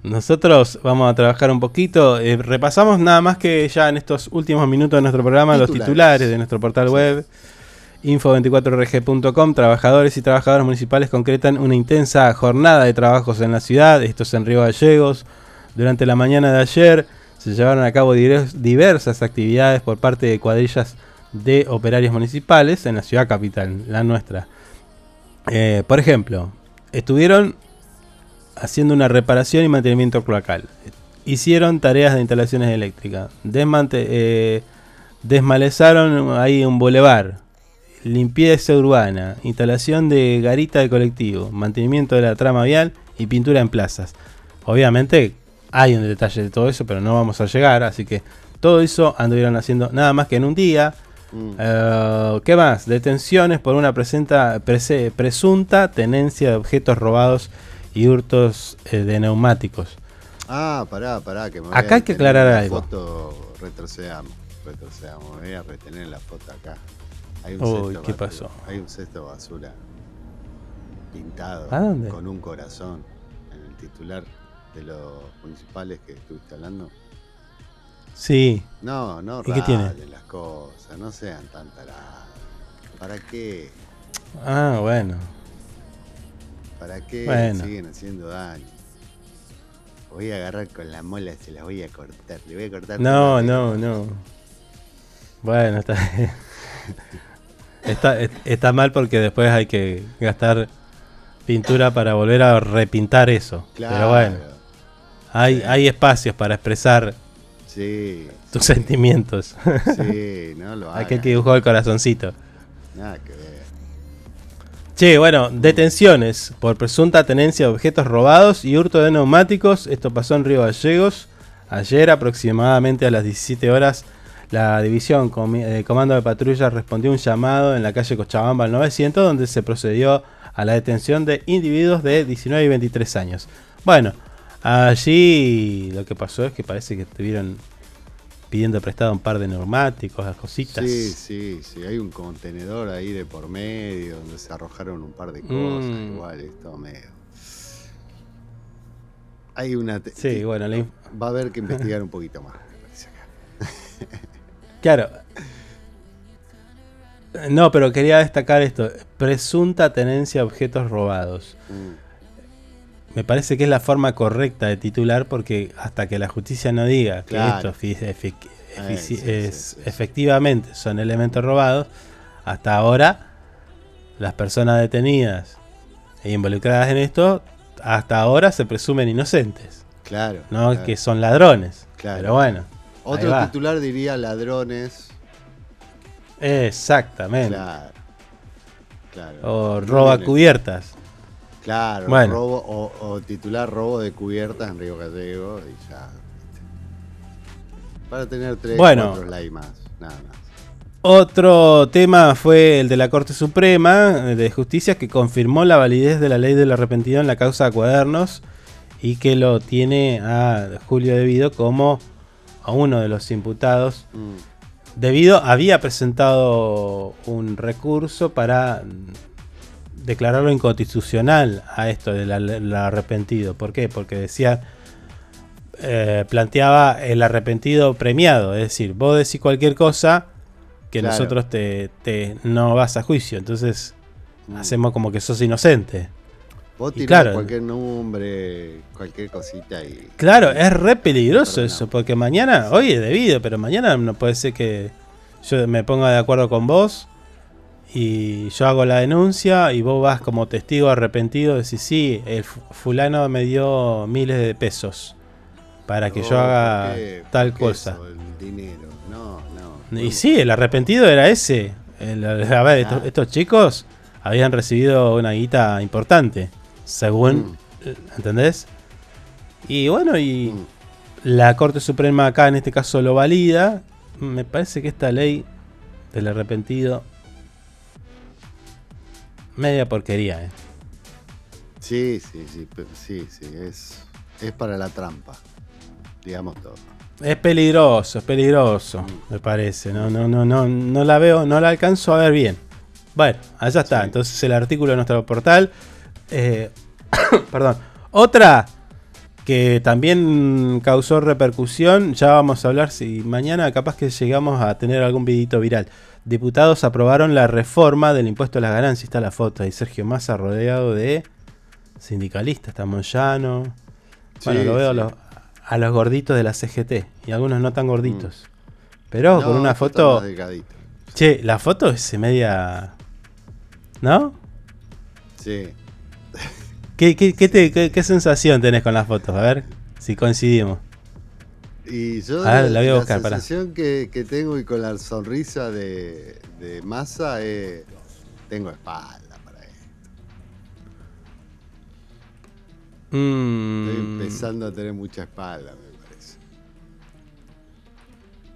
Nosotros vamos a trabajar un poquito. eh, repasamos nada más que ya en estos últimos minutos de nuestro programa los Titulares. de nuestro portal web. Info24rg.com. Trabajadores y trabajadoras municipales concretan una intensa jornada de trabajos en la ciudad. Esto es en Río Gallegos. Durante la mañana de ayer se llevaron a cabo diversas actividades por parte de cuadrillas de operarios municipales en la ciudad capital, la nuestra. Eh, por ejemplo, estuvieron haciendo una reparación y mantenimiento cloacal. Hicieron tareas de instalaciones eléctricas. Eh, desmalezaron ahí un bulevar. Limpieza urbana. Instalación de garita de colectivo. Mantenimiento de la trama vial y pintura en plazas. Obviamente hay un detalle de todo eso, pero no vamos a llegar. Así que todo eso anduvieron haciendo nada más que en un día. Mm. Eh, ¿Qué más? Detenciones por una presenta- prese- presunta tenencia de objetos robados y hurtos eh, de neumáticos. Ah, pará, pará, que me Acá hay que aclarar algo. Foto, retrocedamos, retrocedamos. Me voy a retener en la foto acá. Hay un Uy, cesto ¿qué basura- pasó? Hay un cesto basura pintado ¿A dónde? con un corazón en el titular de los municipales que estuviste hablando. Sí. No, no ¿Y qué tiene? las cosas, no sean tan tarados. ¿Para qué? Ah, bueno. ¿Para qué Bueno. siguen haciendo daño? Voy a agarrar con la mola, se las voy a cortar. Le voy a cortar. No, no, no. Bueno, está está, est- está mal porque después hay que gastar pintura para volver a repintar eso. Pero Claro. bueno, hay, hay espacios para expresar Sí, tus sentimientos. Sí, no lo Aquel que dibujó el corazoncito. Nada que ver. Che, bueno, detenciones por presunta tenencia de objetos robados y hurto de neumáticos. Esto pasó en Río Gallegos. Ayer, aproximadamente a las 17 horas, la división comi- eh, Comando de Patrulla respondió un llamado en la calle Cochabamba al 900, donde se procedió a la detención de individuos de 19 y 23 años. Bueno, allí lo que pasó es que parece que estuvieron pidiendo prestado un par de neumáticos, las cositas. Sí, sí, sí. Hay un contenedor ahí de por medio donde se arrojaron un par de cosas. Mm. Igual, esto medio. Hay una. Sí, bueno, la Va a haber que investigar un poquito más. me parece acá. Claro. No, pero quería destacar esto. Presunta tenencia de objetos robados. Mm. Me parece que es la forma correcta de titular porque hasta que la justicia no diga que Claro. esto fi- efic- efici- sí, sí, es, sí, sí. efectivamente son elementos robados, hasta ahora las personas detenidas e involucradas en esto, hasta ahora se presumen inocentes. Claro. No claro. que son ladrones. Claro. Pero bueno. Otro titular diría ladrones. Exactamente. Claro. Claro. O roba cubiertas. Claro, Bueno. robo, o, o titular robo de cubiertas en Río Gallego y ya. Para tener tres, Bueno. cuatro más, nada más. Otro tema fue el de la Corte Suprema de Justicia que confirmó la validez de la ley del arrepentido en la causa de cuadernos y que lo tiene a Julio Devido como a uno de los imputados. Mm. Debido había presentado un recurso para declararlo inconstitucional a esto del arrepentido. ¿Por qué? Porque decía, eh, planteaba el arrepentido premiado, es decir, vos decís cualquier cosa que Claro. nosotros te, te- no vas a juicio, entonces Mm. hacemos como que sos inocente. Vos tirás claro, cualquier nombre, cualquier cosita y. Claro, es re peligroso eso, porque mañana, hoy es debido, pero mañana no puede ser que yo me ponga de acuerdo con vos y yo hago la denuncia y vos vas como testigo arrepentido, decís, sí, el fu- fulano me dio miles de pesos para que yo Oh, haga tal ¿Por qué cosa. eso, el dinero. No, no. Y sí, el arrepentido era ese. El- a ver, estos, Ah. estos chicos habían recibido una guita importante, según, Mm. eh, ¿entendés? Y bueno, y Mm. la Corte Suprema acá en este caso lo valida. Me parece que esta ley del arrepentido, media porquería, ¿eh? Sí, sí, sí, sí, sí, es, es para la trampa, digamos todo. Es peligroso, es peligroso, me parece. No, no, no, no, no la veo, no la alcanzo a ver bien. Bueno, allá está. Entonces el artículo de nuestro portal. eh, perdón. Otra que también causó repercusión. Ya vamos a hablar si mañana capaz que llegamos a tener algún vidito viral. Diputados aprobaron la reforma del impuesto a las ganancias. Está la foto ahí. Sergio Massa rodeado de sindicalistas. Está Moyano. Bueno, Sí, lo veo a los, a los gorditos de la CGT. Y algunos no tan gorditos. Pero con una foto. Che, la foto es media. ¿No? Sí. ¿Qué, qué, qué te- qué- qué sensación tenés con las fotos? A ver si coincidimos. Y yo A ver, la voy a buscar, pará. sensación que, que tengo y con la sonrisa de, de masa es tengo espalda para esto. Estoy Mm, empezando a tener mucha espalda, me parece.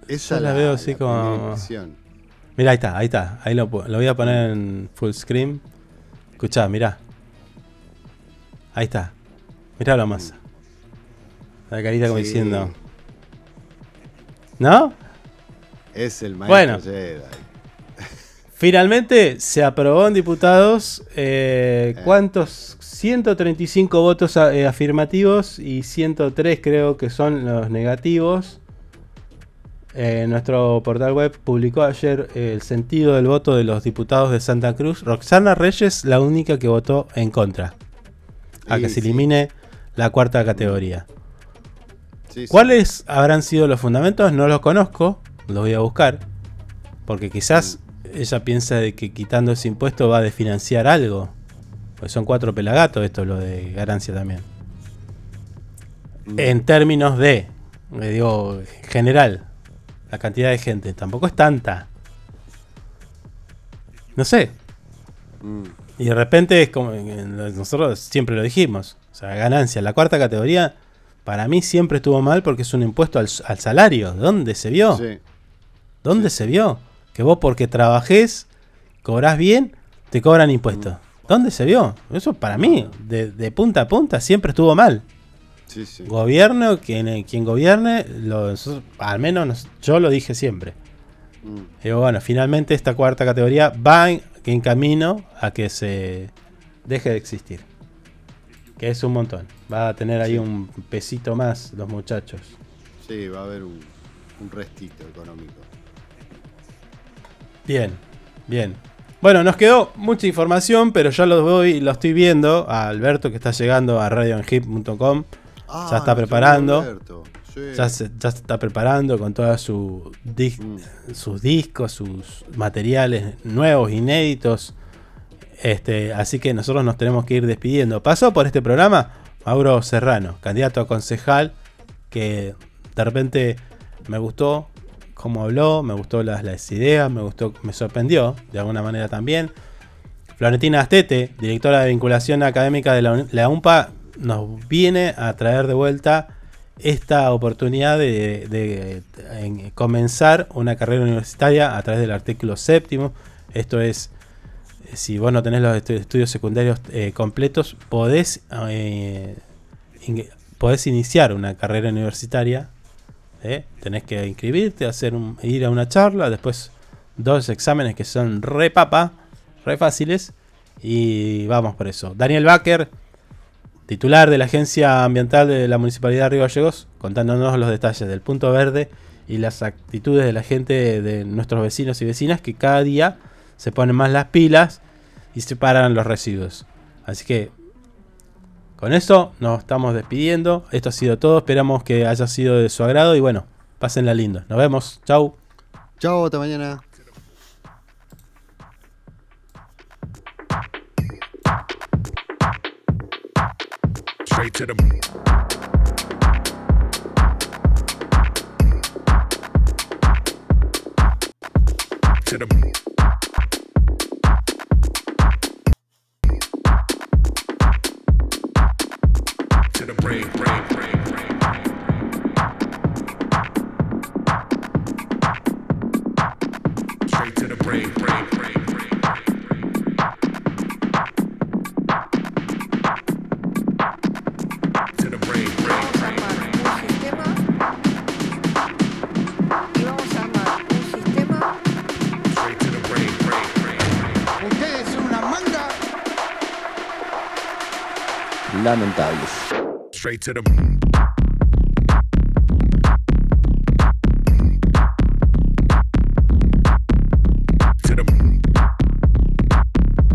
Esa yo es la veo así primera como. Mira, ahí está, ahí está. Ahí lo, lo voy a poner en full screen. Escuchá, mirá. Ahí está. Mirá la masa. La carita como Sí. diciendo. ¿No? Es el maestro Bueno. Jedi. Finalmente se aprobó en diputados. eh, ¿Cuántos? 135 votos eh, afirmativos y 103 creo que son los negativos. Eh, nuestro portal web publicó ayer eh, el sentido del voto de los diputados de Santa Cruz. Roxana Reyes, la única que votó en contra. A Sí, que se sí. elimine la cuarta categoría. Sí, sí. ¿Cuáles habrán sido los fundamentos? No los conozco, los voy a buscar. Porque quizás ella piensa de que quitando ese impuesto va a desfinanciar algo. Pues son cuatro pelagatos esto, lo de ganancia también. Mm. En términos de, le digo, general, la cantidad de gente, tampoco es tanta. No sé. Mm. Y de repente es como, eh, nosotros siempre lo dijimos, o sea, ganancia, la cuarta categoría, para mí siempre estuvo mal porque es un impuesto al, al salario. ¿Dónde se vio? Sí. ¿Dónde se vio? Que vos porque trabajés, cobrás bien, te cobran impuestos. ¿Dónde se vio? Eso para mí, de, de punta a punta, siempre estuvo mal. Sí, sí. Gobierno, quien, quien gobierne, lo- nosotros- al menos nos- yo lo dije siempre. Mm. Bueno, finalmente esta cuarta categoría va en, en camino a que se deje de existir. Que es un montón. Va a tener ahí un pesito más los muchachos. Sí, va a haber un, un restito económico. Bien, bien. Bueno, nos quedó mucha información, pero ya lo voy, lo estoy viendo a Alberto que está llegando a radioenhip.com. Ah, ya está nuestro preparando. Sí. Ya se, ya se está preparando con todos su dis- Mm. sus discos, sus materiales nuevos, inéditos. Este, así que nosotros nos tenemos que ir despidiendo. Pasó por este programa Mauro Serrano, candidato a concejal, que de repente me gustó cómo habló, me gustó las, ideas, me gustó, me sorprendió de alguna manera también. Florentina Astete, directora de vinculación académica de la, la UMPA, nos viene a traer de vuelta esta oportunidad de, de- en comenzar una carrera universitaria a través del artículo séptimo. Esto es, si vos no tenés los estu- estudios secundarios eh, completos, podés, eh, podés iniciar una carrera universitaria. ¿eh? Tenés que inscribirte, hacer un- ir a una charla, después dos exámenes que son re papa, re fáciles. Y vamos por eso. Daniel Baker, titular de la Agencia Ambiental de la Municipalidad de Río Gallegos, contándonos los detalles del punto verde y las actitudes de la gente, de nuestros vecinos y vecinas, que cada día se ponen más las pilas y separan los residuos. Así que con eso nos estamos despidiendo. Esto ha sido todo. Esperamos que haya sido de su agrado y bueno, pásenla lindo. Nos vemos. Chau. Chao, hasta mañana. Straight to the to the to the brain, to the brain, brain, brain, brain. To the brain, brain, brain, brain. Straight to the brain, brain, brain. Ustedes son una manga. Lamentables. Straight to the